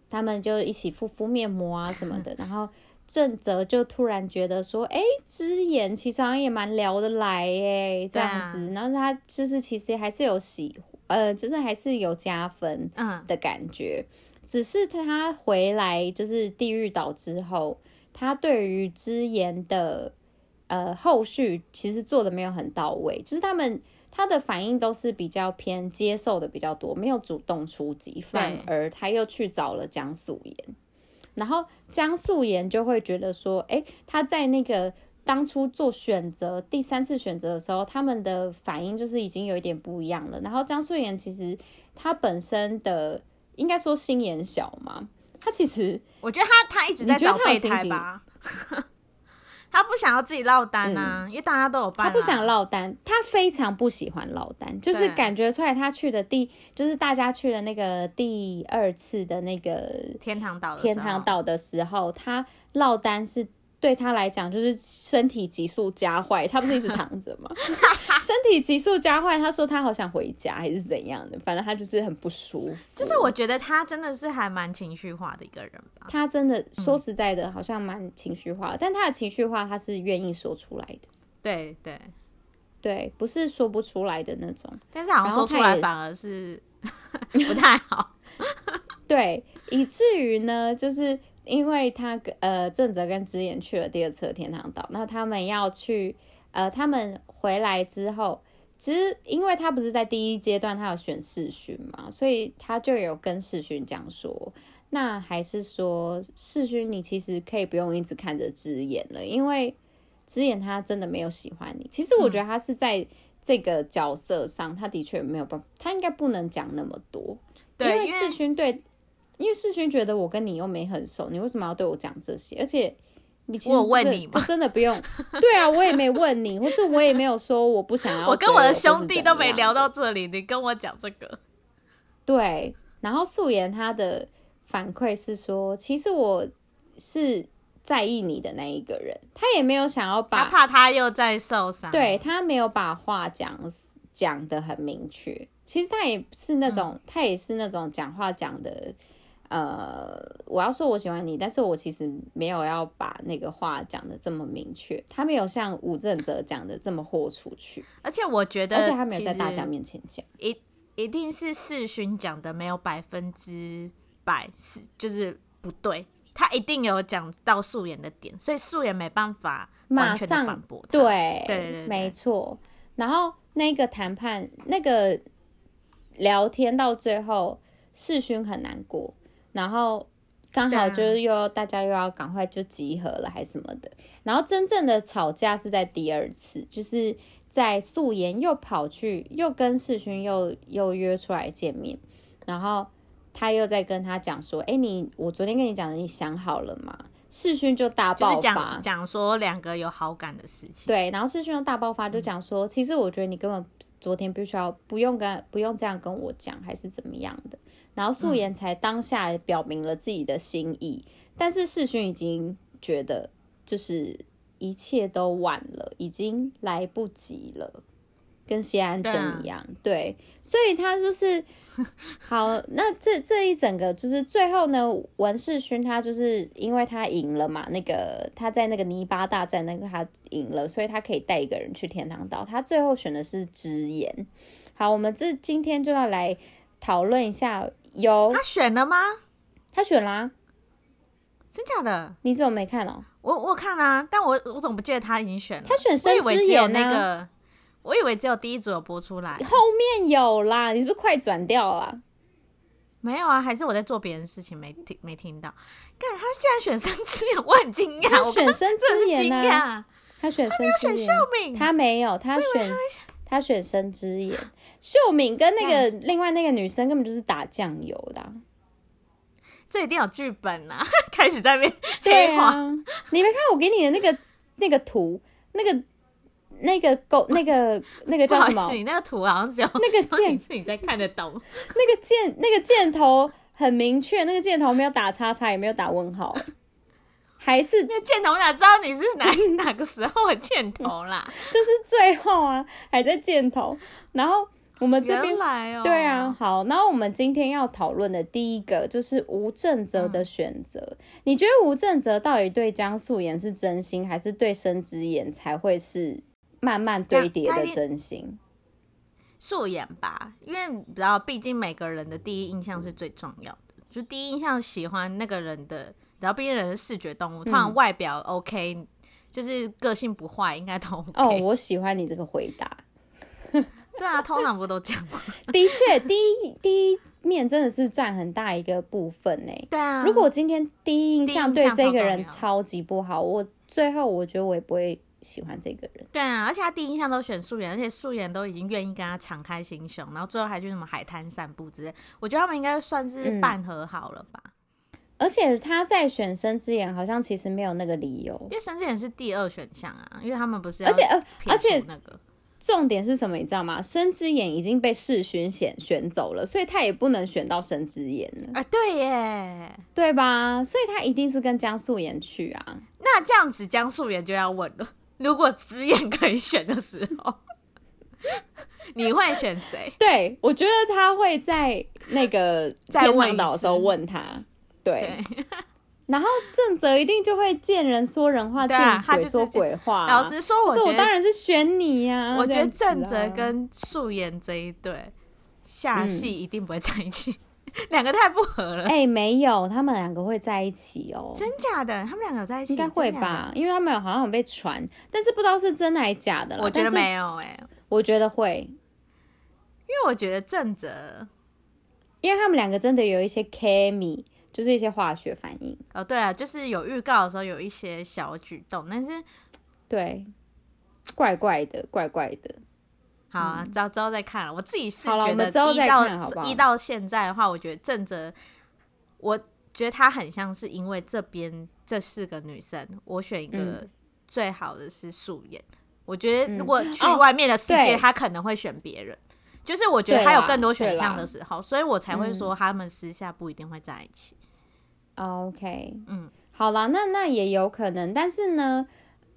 他们就一起敷敷面膜啊什么的，然后正则就突然觉得说，哎，之言其实好像也蛮聊得来哎，这样子，啊、然后他就是其实还是有喜，呃，就是还是有加分的感觉，嗯、只是他回来就是地狱岛之后，他对于之言的呃后续其实做的没有很到位，就是他们。他的反应都是比较偏接受的比较多，没有主动出击，反而他又去找了江素妍，然后江素妍就会觉得说，哎、欸，他在那个当初做选择第三次选择的时候，他们的反应就是已经有一点不一样了。然后江素妍其实他本身的应该说心眼小嘛，他其实我觉得他他一直在找备胎吧。他不想要自己落单啊，嗯、因为大家都有办、啊。他不想落单，他非常不喜欢落单，就是感觉出来他去的第，就是大家去的那个第二次的那个天堂岛，天堂岛的时候，他落单是。对他来讲，就是身体急速加坏。他不是一直躺着吗？身体急速加坏，他说他好想回家，还是怎样的？反正他就是很不舒服。就是我觉得他真的是还蛮情绪化的一个人吧。他真的说实在的，好像蛮情绪化，嗯、但他的情绪化他是愿意说出来的。对对对，不是说不出来的那种。但是好像说出来反而是 不太好。对，以至于呢，就是。因为他跟呃正则跟之言去了第二次的天堂岛，那他们要去呃他们回来之后，其实因为他不是在第一阶段他有选世勋嘛，所以他就有跟世勋讲说，那还是说世勋你其实可以不用一直看着之言了，因为之言他真的没有喜欢你。其实我觉得他是在这个角色上，他的确没有办法，他应该不能讲那么多，对，因为世勋对。因为世勋觉得我跟你又没很熟，你为什么要对我讲这些？而且你其实我问你吗？真的不用。对啊，我也没问你，或是我也没有说我不想要。我跟我的兄弟都没聊到这里，你跟我讲这个。对，然后素颜他的反馈是说，其实我是在意你的那一个人，他也没有想要把，他怕他又在受伤，对，他没有把话讲讲得很明确。其实他也是那种，嗯、他也是那种讲话讲的。呃，我要说我喜欢你，但是我其实没有要把那个话讲的这么明确，他没有像吴正泽讲的这么豁出去，而且我觉得，而且他没有在大家面前讲。一一定是世勋讲的没有百分之百是就是不对，他一定有讲到素颜的点，所以素颜没办法马上反驳对对，没错。然后那个谈判那个聊天到最后，世勋很难过，然后刚好就是又大家又要赶快就集合了，还是什么的。然后真正的吵架是在第二次，就是。在素颜又跑去，又跟世勋又又约出来见面，然后他又在跟他讲说：“哎、欸，你我昨天跟你讲的，你想好了吗？”世勋就大爆发，讲、就是、说两个有好感的事情。对，然后世勋又大爆发，就讲说：“嗯、其实我觉得你根本昨天必须要不用跟不用这样跟我讲，还是怎么样的。”然后素颜才当下表明了自己的心意，嗯、但是世勋已经觉得就是。一切都晚了，已经来不及了，跟谢安真一样，对，啊、对，所以他就是 好。那这这一整个就是最后呢，文世勋他就是因为他赢了嘛，那个他在那个泥巴大战那个他赢了，所以他可以带一个人去天堂岛。他最后选的是直言。好，我们这今天就要来讨论一下，有他选了吗？他选啦、啊，真假的？你怎么没看哦？我我看啊，但我我怎么不记得他已经选了？他选生之眼那个，我以为只有第一组有播出来，后面有啦。你是不是快转掉了？没有啊，还是我在做别的事情没听没听到。看他竟然选生之眼，我很惊讶。他选生之眼啊，他选生之眼。他没有选秀敏，他没有，他选他选生之眼。秀敏跟那个另外那个女生根本就是打酱油的啊。这一定有剧本啊！开始在那边 黑化。你没看我给你的那个那个图，那个那个狗那个那个叫什么？你那个图好像只有那个键是你在看得懂。那个箭那个箭头很明确，那个箭头没有打叉叉，也没有打问号，还是那箭头？我哪知道你是哪哪个时候的箭头啦？就是最后啊，还在箭头，然后。我们这边来哦，对啊，好，那我们今天要讨论的第一个就是吴正泽的选择。嗯、你觉得吴正泽到底对江素颜是真心，还是对申之言才会是慢慢堆叠的真心？素颜吧，因为你知道，毕竟每个人的第一印象是最重要的。就第一印象喜欢那个人的，然后毕竟人是视觉动物，通常外表 OK，、嗯、就是个性不坏，应该都 OK。哦，我喜欢你这个回答。对啊，通常不都这样吗？的确，第一第一面真的是占很大一个部分呢。对啊，如果今天第一印象对这个人超级不好，我最后我觉得我也不会喜欢这个人。对啊，而且他第一印象都选素颜，而且素颜都已经愿意跟他敞开心胸，然后最后还去什么海滩散步之类，我觉得他们应该算是半和好了吧。嗯、而且他在选生之眼，好像其实没有那个理由，因为生之眼是第二选项啊，因为他们不是，而且呃，而且那个。重点是什么？你知道吗？生之眼已经被世勋选选走了，所以他也不能选到生之眼了。啊，对耶，对吧？所以他一定是跟江素妍去啊。那这样子，江素妍就要问了：如果之眼可以选的时候，你会选谁？对，我觉得他会在那个在问岛的时候问他。对。对 然后正则一定就会见人说人话，见鬼说鬼话。老实说，我觉得我当然是选你呀。我觉得正则跟素颜这一对下戏一定不会在一起，两个太不合了。哎，没有，他们两个会在一起哦。真假的？他们两个有在一起？应该会吧，因为他们好像有被传，但是不知道是真还是假的了。我觉得没有哎，我觉得会，因为我觉得正则，因为他们两个真的有一些 chemistry 就是一些化学反应哦，对啊，就是有预告的时候有一些小举动，但是对，怪怪的，怪怪的。好啊，之后之后再看了。我自己是觉得一到一到现在的话，我觉得正则，我觉得他很像是因为这边这四个女生，我选一个最好的是素颜。嗯、我觉得如果去外面的世界，他可能会选别人。就是我觉得他有更多选项的时候，所以我才会说他们私下不一定会在一起。嗯、OK，嗯，好啦，那那也有可能，但是呢，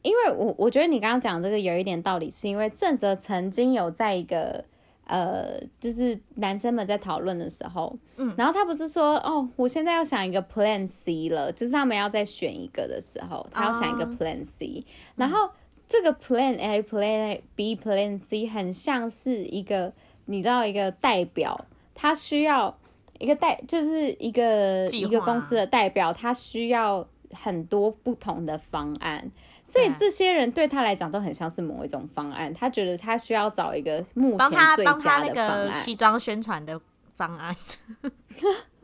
因为我我觉得你刚刚讲这个有一点道理，是因为正则曾经有在一个呃，就是男生们在讨论的时候，嗯，然后他不是说哦，我现在要想一个 Plan C 了，就是他们要再选一个的时候，他要想一个 Plan C，、嗯、然后这个 Plan A、Plan B、Plan C 很像是一个。你知道一个代表，他需要一个代，就是一个一个公司的代表，他需要很多不同的方案，所以这些人对他来讲都很像是某一种方案。他觉得他需要找一个目前最佳的方案，西装宣传的方案。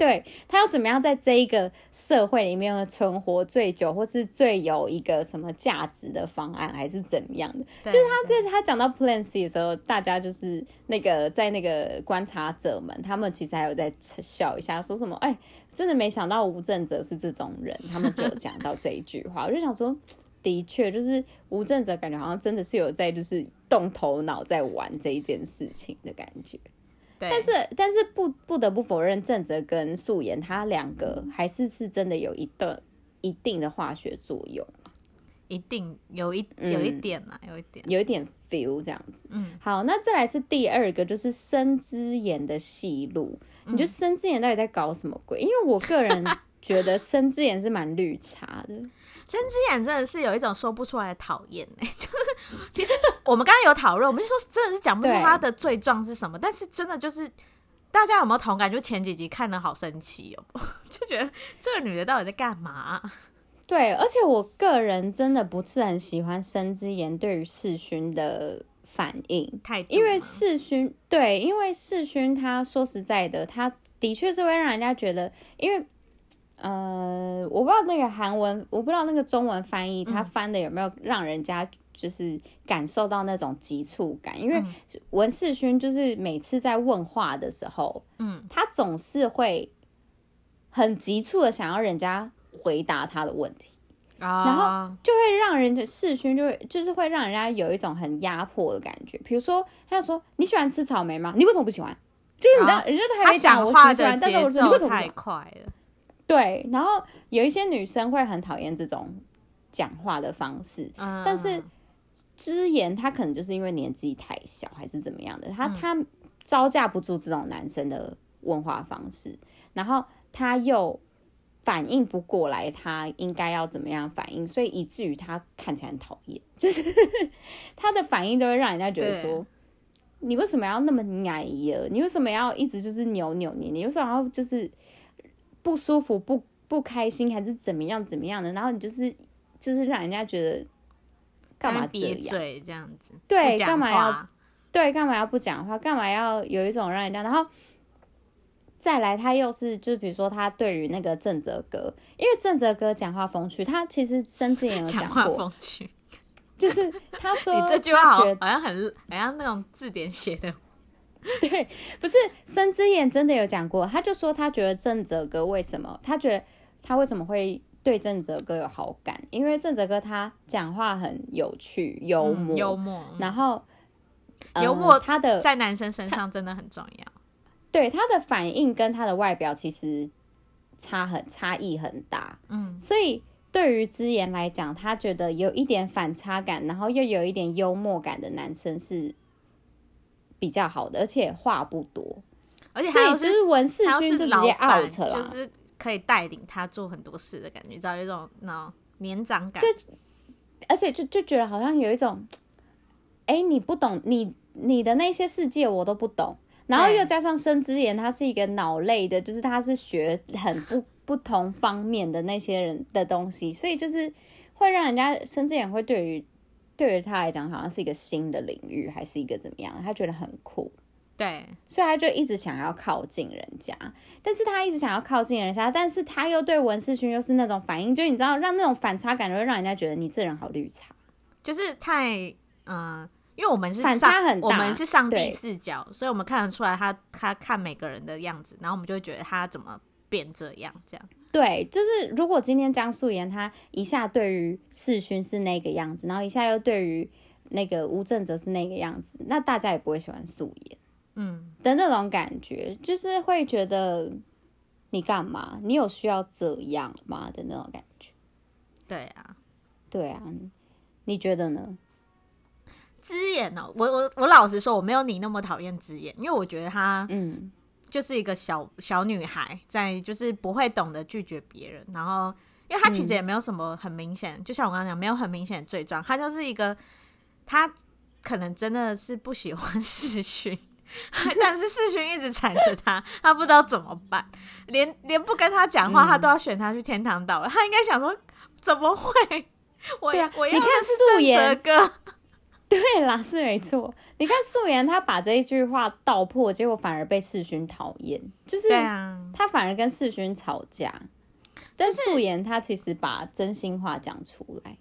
对，他要怎么样在这一个社会里面存活最久，或是最有一个什么价值的方案，还是怎么样的？就是他在他讲到 Plan C 的时候，大家就是那个在那个观察者们，他们其实还有在笑一下，说什么？哎，真的没想到吴正泽是这种人，他们就有讲到这一句话。我就想说，的确，就是吴正泽感觉好像真的是有在就是动头脑在玩这一件事情的感觉。但是，但是不不得不否认，正则跟素颜他两个还是是真的有一段一定的化学作用，一定有一有一点啦，有一点有一点 feel 这样子。嗯，好，那再来是第二个，就是生之眼的戏路。你觉得生之眼到底在搞什么鬼？因为我个人觉得生之眼是蛮绿茶的。申之眼真的是有一种说不出来的讨厌哎，就是其实我们刚刚有讨论，我们就说真的是讲不出他的罪状是什么，但是真的就是大家有没有同感？就前几集看了好生气哦，就觉得这个女的到底在干嘛？对，而且我个人真的不是很喜欢生之言对于世勋的反应，太因为世勋对，因为世勋他说实在的，他的确是会让人家觉得，因为。呃，我不知道那个韩文，我不知道那个中文翻译，他翻的有没有让人家就是感受到那种急促感？因为文世勋就是每次在问话的时候，嗯，他总是会很急促的想要人家回答他的问题，啊然后就会让人家世勋就会就是会让人家有一种很压迫的感觉。比如说，他就说你喜欢吃草莓吗？你为什么不喜欢？就是你知道，人家都还没讲我喜欢，但是我说你为什么不喜欢？太快了。对，然后有一些女生会很讨厌这种讲话的方式，嗯、但是之言她可能就是因为年纪太小，还是怎么样的，她她招架不住这种男生的问话方式，然后她又反应不过来，她应该要怎么样反应，所以以至于她看起来很讨厌，就是她的反应都会让人家觉得说，你为什么要那么矮呀？你为什么要一直就是扭扭捏捏？有时候要就是。不舒服、不不开心，还是怎么样怎么样的？然后你就是就是让人家觉得干嘛这样这样子？对，干嘛要对？干嘛要不讲话？干嘛要有一种让人家？然后再来，他又是就是比如说他对于那个郑则哥，因为郑则哥讲话风趣，他其实甚至也有讲过风趣，就是他说 你这句话好像很好像那种字典写的。对，不是申之言真的有讲过，他就说他觉得正则哥为什么？他觉得他为什么会对正则哥有好感？因为正则哥他讲话很有趣、幽默、嗯、幽默，然后、嗯、幽默他的在男生身上真的很重要。对，他的反应跟他的外表其实差很差异很大，嗯，所以对于之言来讲，他觉得有一点反差感，然后又有一点幽默感的男生是。比较好的，而且话不多，而且还有就是文世勋就直接 out 了，就是可以带领他做很多事的感觉，找一种那年长感。就而且就就觉得好像有一种，哎、欸，你不懂你你的那些世界我都不懂，然后又加上申之言，他是一个脑类的，就是他是学很不 不同方面的那些人的东西，所以就是会让人家申之妍会对于。对于他来讲，好像是一个新的领域，还是一个怎么样？他觉得很酷，对，所以他就一直想要靠近人家。但是他一直想要靠近人家，但是他又对文世勋又是那种反应，就你知道，让那种反差感，会让人家觉得你这人好绿茶，就是太嗯、呃，因为我们是反差很大，我们是上帝视角，所以我们看得出来他他看每个人的样子，然后我们就会觉得他怎么变这样，这样。对，就是如果今天江素妍她一下对于世勋是那个样子，然后一下又对于那个吴正则是那个样子，那大家也不会喜欢素颜，嗯的那种感觉，就是会觉得你干嘛？你有需要这样吗？的那种感觉。对啊，对啊，你觉得呢？之眼呢？我我我老实说，我没有你那么讨厌之眼，因为我觉得他嗯。就是一个小小女孩，在就是不会懂得拒绝别人，然后因为她其实也没有什么很明显，嗯、就像我刚刚讲，没有很明显的罪状，她就是一个，她可能真的是不喜欢 世勋，但是世勋一直缠着她，她不知道怎么办，连连不跟他讲话，他都要选他去天堂岛了。嗯、他应该想说，怎么会？我对啊，我你看素颜哥，对啦，是没错。你看素颜，他把这一句话道破，结果反而被世勋讨厌，就是他反而跟世勋吵架。但素颜他其实把真心话讲出来，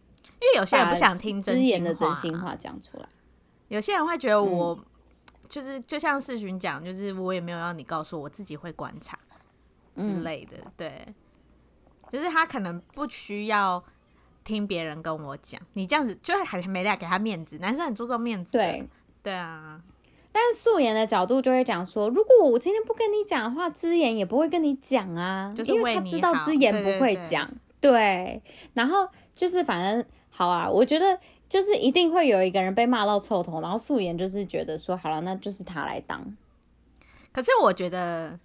因为有些人不想听真言，的真心话讲出来。有些人会觉得我、嗯、就是就像世勋讲，就是我也没有让你告诉我，自己会观察之类的。嗯、对，就是他可能不需要听别人跟我讲，你这样子就还没来给他面子。男生很注重面子，对对啊。但是素颜的角度就会讲说，如果我今天不跟你讲的话，之言也不会跟你讲啊，就是因为他知道之言不会讲。对，然后就是反正好啊，我觉得。就是一定会有一个人被骂到臭头，然后素颜就是觉得说好了，那就是他来当。可是我觉得，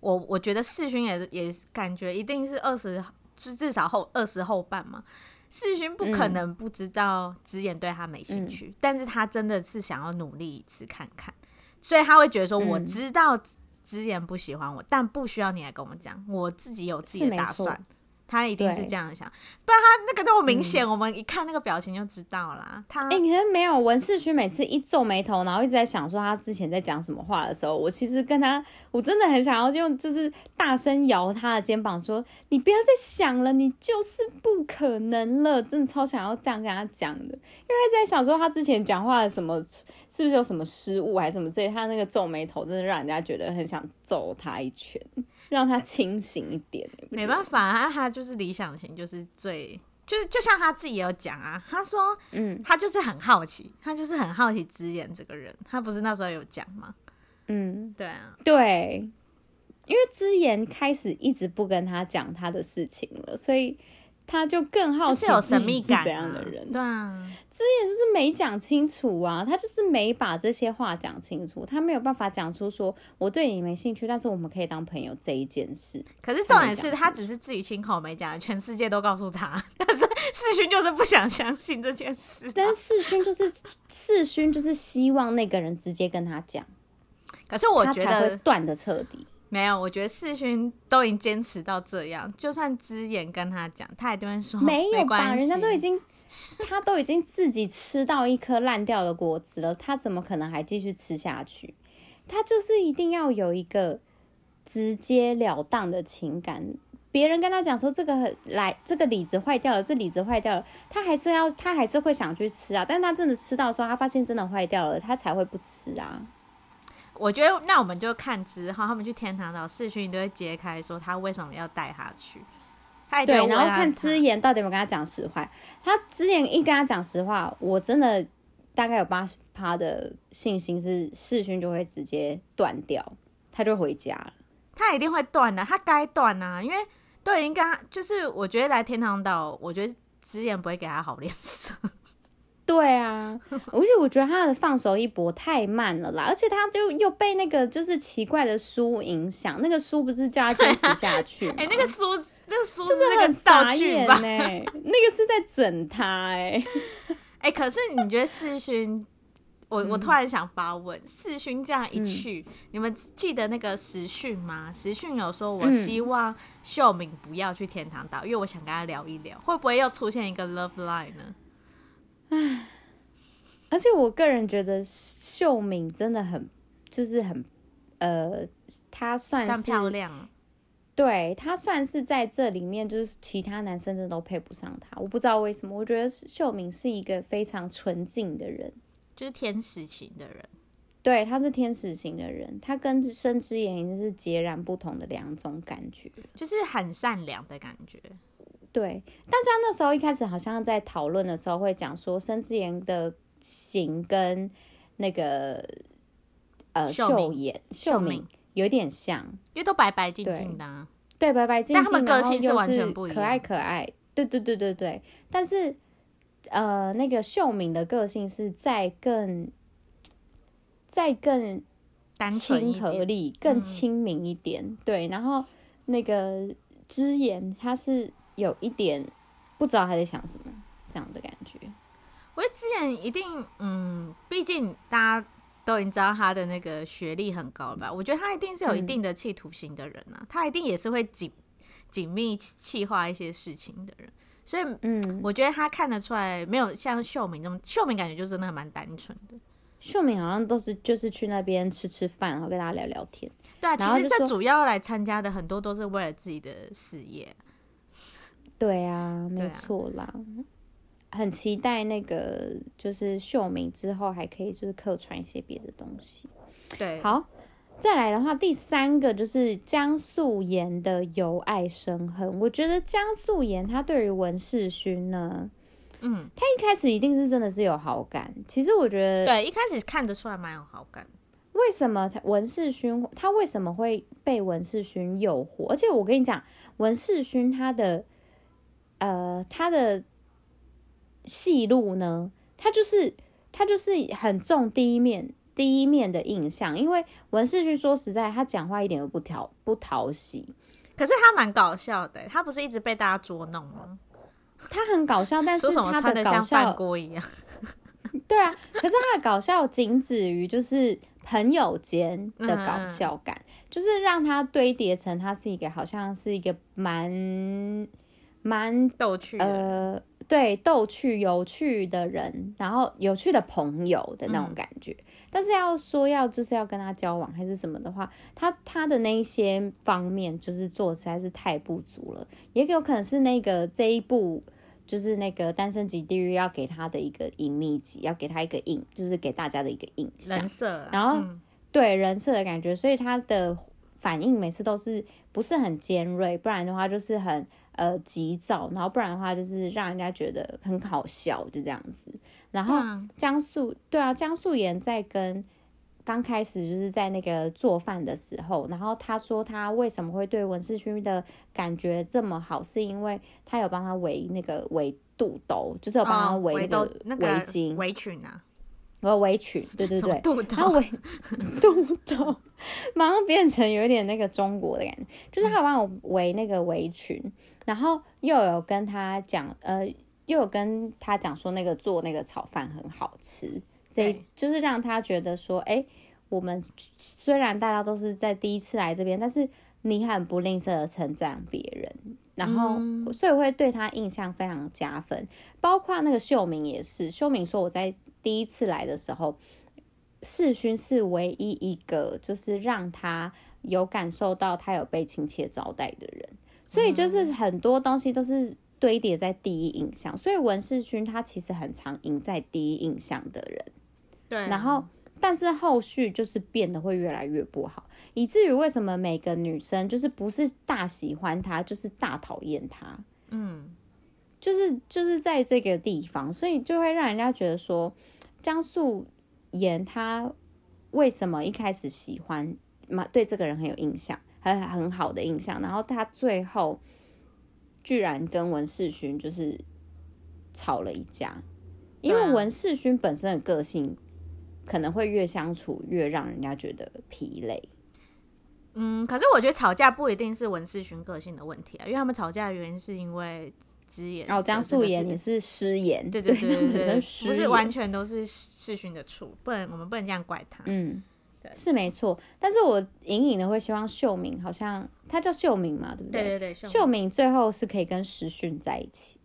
我我觉得世勋也也感觉一定是二十至至少后二十后半嘛。世勋不可能不知道直言对他没兴趣，嗯、但是他真的是想要努力一次看看，所以他会觉得说，我知道直言不喜欢我，嗯、但不需要你来跟我讲，我自己有自己的打算。他一定是这样想，不然他那个那么明显，嗯、我们一看那个表情就知道啦。他哎、欸，你看没有？文世勋每次一皱眉头，然后一直在想说他之前在讲什么话的时候，我其实跟他，我真的很想要用就是大声摇他的肩膀说：“你不要再想了，你就是不可能了。”真的超想要这样跟他讲的，因为他在想说他之前讲话的什么是不是有什么失误还是什么之类，他那个皱眉头真的让人家觉得很想揍他一拳。让他清醒一点，没办法啊，他就是理想型，就是最，就是就像他自己也有讲啊，他说，嗯，他就是很好奇，他就是很好奇之言这个人，他不是那时候有讲吗？嗯，对啊，对，因为之言开始一直不跟他讲他的事情了，所以。他就更好奇，是有神秘感这样的人，对啊，之前就是没讲清楚啊，他就是没把这些话讲清楚，他没有办法讲出说我对你没兴趣，但是我们可以当朋友这一件事。可是重点是他只是自己亲口没讲，全世界都告诉他，但是世勋就是不想相信这件事，啊。但是世勋就是世勋就是希望那个人直接跟他讲，可是我觉得断的彻底。没有，我觉得世勋都已经坚持到这样，就算之言跟他讲，他也都会说没有吧，人家都已经，他都已经自己吃到一颗烂掉的果子了，他怎么可能还继续吃下去？他就是一定要有一个直截了当的情感。别人跟他讲说这个来，这个李子坏掉了，这李子坏掉了，他还是要，他还是会想去吃啊。但他真的吃到的时候，他发现真的坏掉了，他才会不吃啊。我觉得那我们就看之后，他们去天堂岛，世勋都会揭开说他为什么要带他去。他对，然后看之言到底有没有跟他讲实话。他之言一跟他讲实话，我真的大概有八十趴的信心是世勋就会直接断掉，他就回家了。他一定会断的，他该断啊，因为都已经跟他，就是我觉得来天堂岛，我觉得之言不会给他好脸色。对啊，而且我觉得他的放手一搏太慢了啦，而且他就又被那个就是奇怪的书影响，那个书不是叫他坚持下去？哎、欸，那个书，那个书真的很傻眼呢、欸，那个是在整他哎、欸，哎、欸，可是你觉得世勋，我我突然想发问，世勋这样一去，嗯、你们记得那个时讯吗？时讯有说，我希望秀敏不要去天堂岛，因为我想跟他聊一聊，会不会又出现一个 love line 呢？唉，而且我个人觉得秀敏真的很，就是很，呃，她算是算漂亮，对，她算是在这里面，就是其他男生真的都配不上她。我不知道为什么，我觉得秀敏是一个非常纯净的人，就是天使型的人。对，她是天使型的人，她跟申之言已经是截然不同的两种感觉，就是很善良的感觉。对，大家那时候一开始好像在讨论的时候会讲说，申之言的型跟那个呃秀妍秀敏有点像，因为都白白净净的、啊对，对，白白净净，但他们个性是完全不一样，可爱可爱，对对对对对。但是呃，那个秀敏的个性是再更再更亲和力，更亲民一点，嗯、对。然后那个之言他是。有一点不知道他在想什么，这样的感觉。我觉得之前一定，嗯，毕竟大家都已经知道他的那个学历很高吧？我觉得他一定是有一定的企图心的人啊，嗯、他一定也是会紧紧密计划一些事情的人。所以，嗯，我觉得他看得出来，没有像秀敏那么，秀敏感觉就真的蛮单纯的。秀敏好像都是就是去那边吃吃饭，然后跟大家聊聊天。对啊，其实这主要来参加的很多都是为了自己的事业。对啊，没错啦。很期待那个就是秀明之后还可以就是客串一些别的东西。对，好，再来的话，第三个就是江素妍的由爱生恨。我觉得江素妍她对于文世勋呢，嗯，她一开始一定是真的是有好感。其实我觉得，对，一开始看得出来蛮有好感。为什么他文世勋他为什么会被文世勋诱惑？而且我跟你讲，文世勋他的呃他的。戏路呢，他就是他就是很重第一面第一面的印象，因为文世勋说实在，他讲话一点都不讨不讨喜，可是他蛮搞笑的，他不是一直被大家捉弄吗？他很搞笑，但是他的搞笑锅一样，对啊，可是他的搞笑仅止于就是朋友间的搞笑感，嗯、就是让他堆叠成他是一个好像是一个蛮蛮逗趣的呃。对，逗趣、有趣的人，然后有趣的朋友的那种感觉。嗯、但是要说要就是要跟他交往还是什么的话，他他的那一些方面就是做实在是太不足了。也有可能是那个这一部就是那个《单身级地狱》要给他的一个隐秘集，要给他一个印，就是给大家的一个印象。人设，然后、嗯、对人设的感觉，所以他的反应每次都是不是很尖锐，不然的话就是很。呃，急躁，然后不然的话就是让人家觉得很好笑，就这样子。然后江素，对啊，江素妍在跟刚开始就是在那个做饭的时候，然后他说他为什么会对文世勋的感觉这么好，是因为他有帮他围那个围肚兜，就是有帮他围那个围巾、围裙啊，呃，围裙，对对对，肚他围 肚兜，马上变成有点那个中国的感觉，就是他有帮我围那个围裙。然后又有跟他讲，呃，又有跟他讲说那个做那个炒饭很好吃，这就是让他觉得说，哎，我们虽然大家都是在第一次来这边，但是你很不吝啬的称赞别人，然后所以会对他印象非常加分。包括那个秀明也是，秀明说我在第一次来的时候，世勋是唯一一个就是让他有感受到他有被亲切招待的人。所以就是很多东西都是堆叠在第一印象，所以文世勋他其实很常赢在第一印象的人，对。然后，但是后续就是变得会越来越不好，以至于为什么每个女生就是不是大喜欢他，就是大讨厌他，嗯，就是就是在这个地方，所以就会让人家觉得说，江素妍她为什么一开始喜欢嘛，对这个人很有印象。很很好的印象，然后他最后居然跟文世勋就是吵了一架，因为文世勋本身的个性可能会越相处越让人家觉得疲累。嗯，可是我觉得吵架不一定是文世勋个性的问题啊，因为他们吵架的原因是因为之言，哦，江素妍也是失言，对对对对对，不是完全都是世勋的错，不能我们不能这样怪他，嗯。是没错，但是我隐隐的会希望秀敏，好像她叫秀敏嘛，对不对？对对对，秀敏，最后是可以跟时训在一起。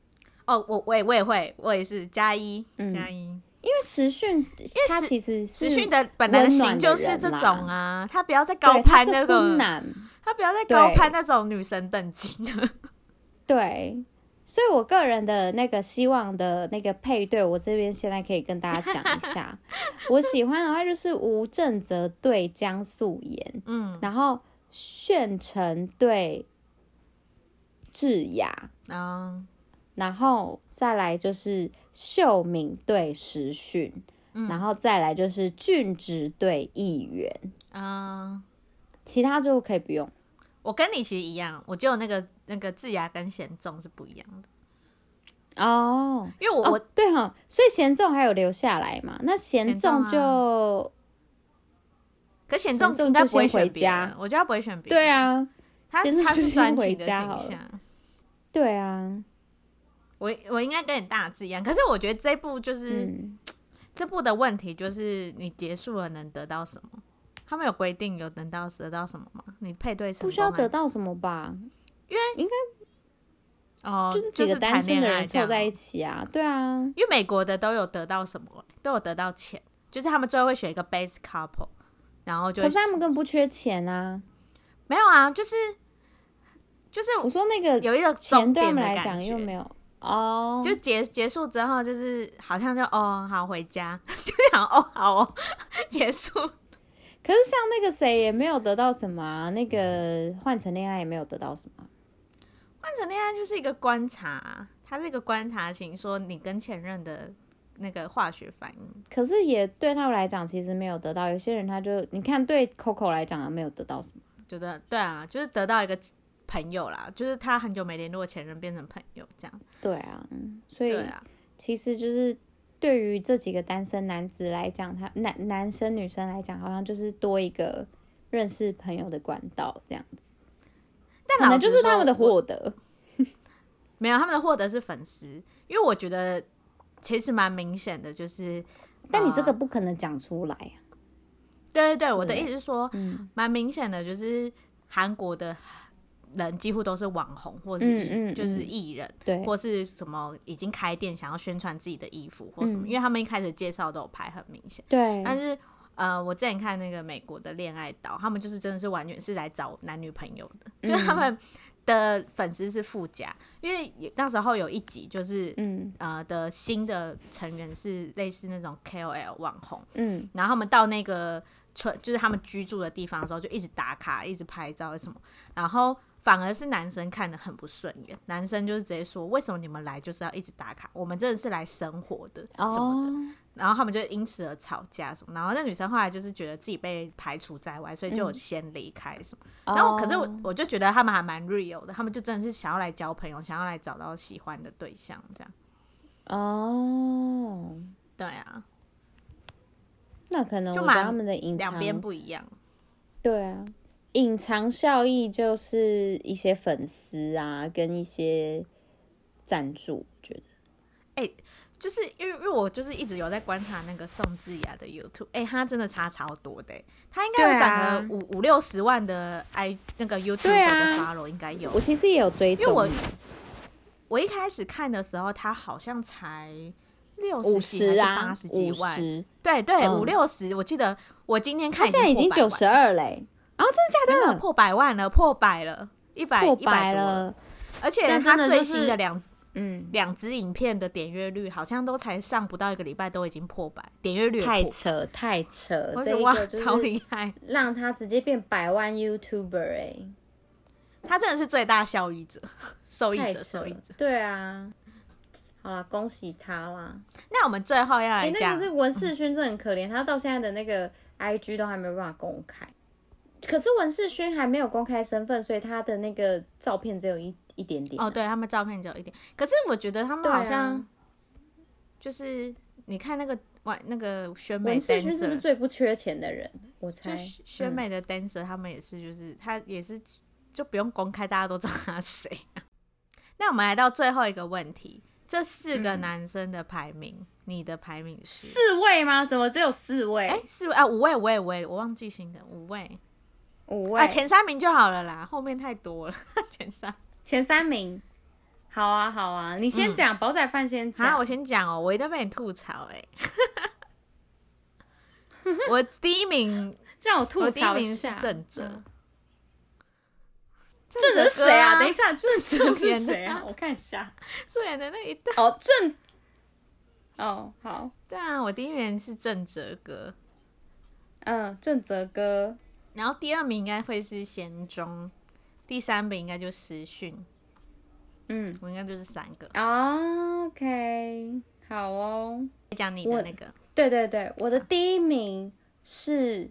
哦，我我也我也会，我也是加一加一，因为时训，因为他其实时训的本来的型就是这种啊，他不要再高攀那个男，他不要再高攀那种女神等级的，对。所以，我个人的那个希望的那个配对，我这边现在可以跟大家讲一下。我喜欢的话就是吴正泽对江素妍，嗯，然后炫成对智雅，嗯，然后再来就是秀敏对时训，嗯，然后再来就是俊植对议员，嗯，其他就可以不用。我跟你其实一样，我就那个那个智雅跟贤重是不一样的哦，因为我、哦、我对哈，所以贤重还有留下来嘛？那贤重就，啊、可贤仲应该不会选别人，我觉得他不会选别人。对啊，他他是专情的形象。对啊，我我应该跟你大致一样，可是我觉得这部就是、嗯、这部的问题就是你结束了能得到什么？他们有规定有得到得到什么吗？你配对不需要得到什么吧？因为应该哦，就是几个单身的人凑在一起啊，对啊。因为美国的都有得到什么，都有得到钱，就是他们最后会选一个 base couple，然后就可是他们更不缺钱啊，没有啊，就是就是我说那个有一个钱对他们来讲又没有哦，就结结束之后就是好像就哦好回家，就想哦好哦 结束。可是像那个谁也没有得到什么啊，那个换成恋爱也没有得到什么。换成恋爱就是一个观察，它是一个观察型，说你跟前任的那个化学反应。可是也对他们来讲，其实没有得到。有些人他就你看，对 Coco 来讲没有得到什么，觉得对啊，就是得到一个朋友啦，就是他很久没联络前任变成朋友这样。对啊，所以其实就是。对于这几个单身男子来讲，他男男生女生来讲，好像就是多一个认识朋友的管道这样子。但可能就是他们的获得，没有他们的获得是粉丝，因为我觉得其实蛮明显的，就是 但你这个不可能讲出来啊。对对对，我的意思是说，嗯，蛮明显的，就是韩国的。人几乎都是网红，或是、嗯嗯、就是艺人，对，或是什么已经开店想要宣传自己的衣服或什么，嗯、因为他们一开始介绍都有拍很明显，对。但是呃，我之前看那个美国的恋爱岛，他们就是真的是完全是来找男女朋友的，嗯、就是他们的粉丝是附加，因为那时候有一集就是嗯。呃的新的成员是类似那种 KOL 网红，嗯，然后他们到那个村就是他们居住的地方的时候，就一直打卡，一直拍照什么，然后。反而是男生看得很不顺眼，男生就是直接说：“为什么你们来就是要一直打卡？我们真的是来生活的什么的。Oh. ”然后他们就因此而吵架什么。然后那女生后来就是觉得自己被排除在外，所以就先离开什么。嗯、然后可是我我就觉得他们还蛮 real 的，他们就真的是想要来交朋友，想要来找到喜欢的对象这样。哦，oh. 对啊，那可能就蛮他们的两边不一样。对啊。隐藏效益就是一些粉丝啊，跟一些赞助，我觉得，哎、欸，就是因为因为我就是一直有在观察那个宋智雅的 YouTube，哎、欸，他真的差超多的，他应该有涨了五、啊、五六十万的 i 那个 YouTube 的 follow 应该有，我其实也有追踪，因为我我一开始看的时候，他好像才六十几还是八十几万，啊、对对，五六十，我记得我今天看，现在已经九十二嘞。哦，真的假的？破百万了，破百了，一百一百多了。而且他最新的两嗯两支影片的点阅率好像都才上不到一个礼拜，都已经破百点阅率，太扯太扯！我觉得哇，超厉害，让他直接变百万 YouTuber 哎，他真的是最大效益者、受益者、受益者。对啊，好了，恭喜他啦！那我们最后要来讲，那个是文世勋，真的很可怜，他到现在的那个 IG 都还没有办法公开。可是文世勋还没有公开身份，所以他的那个照片只有一一点点。哦，对，他们照片只有一点。可是我觉得他们好像就是你看那个外那个选美，文世勋是不是最不缺钱的人？我猜选美的 dancer 他们也是，就是他也是就不用公开，大家都知道他谁。那我们来到最后一个问题，这四个男生的排名，嗯、你的排名是四位吗？怎么只有四位？哎、欸，四位啊，五位，五位，五位，我忘记新的五位。五位、啊、前三名就好了啦，后面太多了。前三前三名，好啊好啊，你先讲，煲、嗯、仔饭先讲。啊，我先讲哦，我一定被你吐槽哎、欸。我第一名，让我吐槽一下。正哲，正哲是谁啊？等一下，正哲是谁啊？我看一下，素颜的那一代。哦，正。哦，好。对啊，我第一名是正哲哥。嗯，正哲哥。然后第二名应该会是贤中，第三名应该就是时训，嗯，我应该就是三个。OK，好哦。讲你的那个，对对对，我的第一名是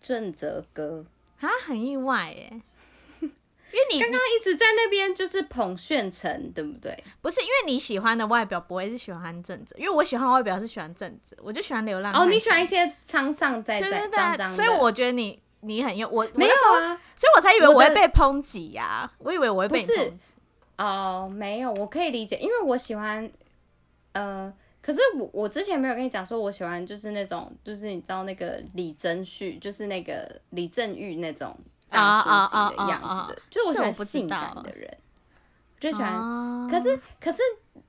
正则哥，啊，很意外耶，因为你刚刚一直在那边就是捧炫成，对不对？不是，因为你喜欢的外表不会是喜欢正则，因为我喜欢外表是喜欢正则，我就喜欢流浪。哦，你喜欢一些沧桑在在脏脏，所以我觉得你。你很用我没有啊，所以我才以为我会被抨击呀，我以为我会被抨击。哦，没有，我可以理解，因为我喜欢，呃，可是我我之前没有跟你讲说，我喜欢就是那种，就是你知道那个李贞旭，就是那个李正玉那种啊啊啊的样子的，oh, oh, oh, oh, oh. 就是我喜欢性感的人，我就喜欢。Oh. 可是可是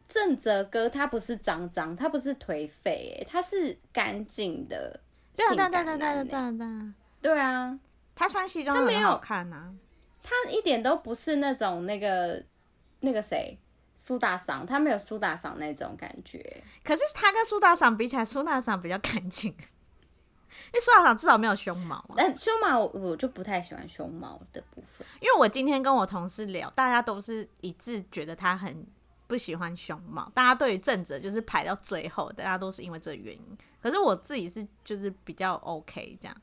正则哥他不是脏脏，他不是颓废，哎，他是干净的性感男。对对对对对对对啊，他穿西装很好看呐、啊，他一点都不是那种那个那个谁。苏大桑，他没有苏大桑那种感觉。可是他跟苏大桑比起来，苏大桑比较干净，因为苏大桑至少没有胸毛。但胸毛我就不太喜欢胸毛的部分，因为我今天跟我同事聊，大家都是一致觉得他很不喜欢胸毛。大家对于正则就是排到最后，大家都是因为这个原因。可是我自己是就是比较 OK 这样。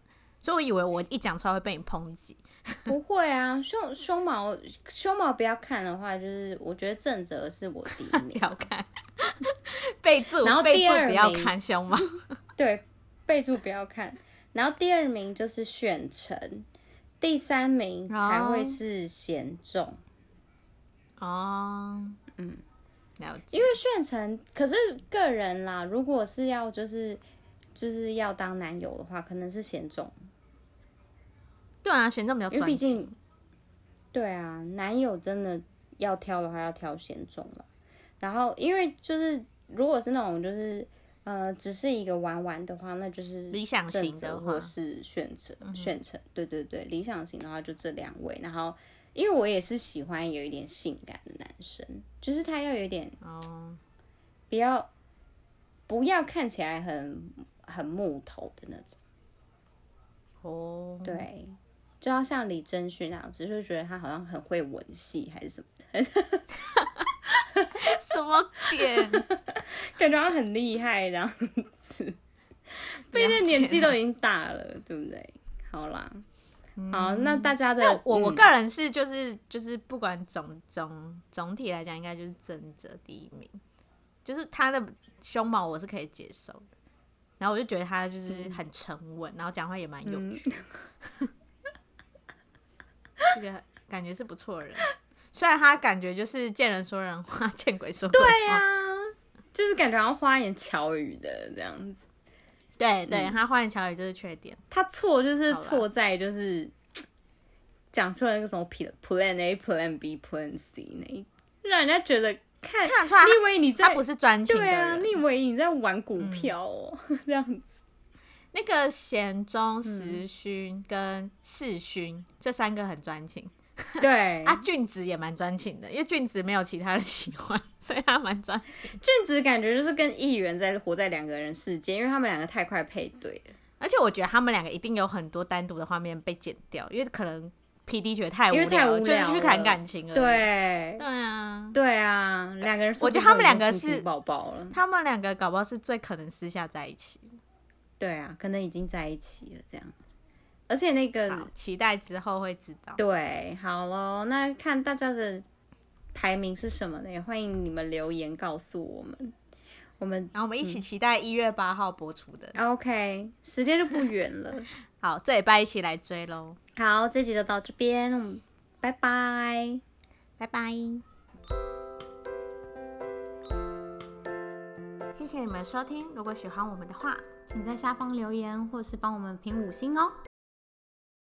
所以我以为我一讲出来会被你抨击，不会啊，胸胸毛胸毛不要看的话，就是我觉得正则是我第一名，不要看，备注，然后第二名不要看胸毛，对，备注不要看，然后第二名就是炫成，第三名才会是贤重，哦，嗯，了解，因为炫成，可是个人啦，如果是要就是就是要当男友的话，可能是贤仲。对啊，选中比较专情。对啊，男友真的要挑的话，要挑选中了。然后，因为就是如果是那种就是呃，只是一个玩玩的话，那就是理想型的，或是选择选成。对对对，理想型的话就这两位。然后，因为我也是喜欢有一点性感的男生，就是他要有一点哦，比较不要看起来很很木头的那种。哦，对。就要像李真旭那样子，就是觉得他好像很会吻戏还是什么的，什么点？感觉他很厉害这样子，毕竟年纪都已经大了，对不对？好啦，嗯、好，那大家的我我个人是就是就是不管总总总体来讲，应该就是正则第一名，就是他的胸毛我是可以接受的，然后我就觉得他就是很沉稳，然后讲话也蛮有趣。嗯这个感觉是不错的人，虽然他感觉就是见人说人话，见鬼说鬼话。对呀、啊，就是感觉好像花言巧语的这样子。对对，嗯、他花言巧语就是缺点。他错就是错在就是讲出来那个什么 plan A plan B plan C 那，让人家觉得看看得出来，你以为你在他不是专情的人，对啊，你以为你在玩股票哦，嗯、这样子。那个贤中、时勋跟世勋、嗯、这三个很专情，对 啊，俊子也蛮专情的，因为俊子没有其他人喜欢，所以他蛮专情。俊子感觉就是跟议员在活在两个人世界，因为他们两个太快配对了，而且我觉得他们两个一定有很多单独的画面被剪掉，因为可能 PD 觉得太无聊，太无聊就是去谈感情了。对对啊，对啊，两个人我觉得他们两个是宝宝了，他们两个搞不好是最可能私下在一起。对啊，可能已经在一起了这样子，而且那个期待之后会知道。对，好咯，那看大家的排名是什么呢？也欢迎你们留言告诉我们。我们然后我们一起期待一月八号播出的。嗯、OK，时间就不远了。好，这礼拜一起来追喽。好，这集就到这边，拜拜，拜拜。谢谢你们收听，如果喜欢我们的话，请在下方留言，或是帮我们评五星哦。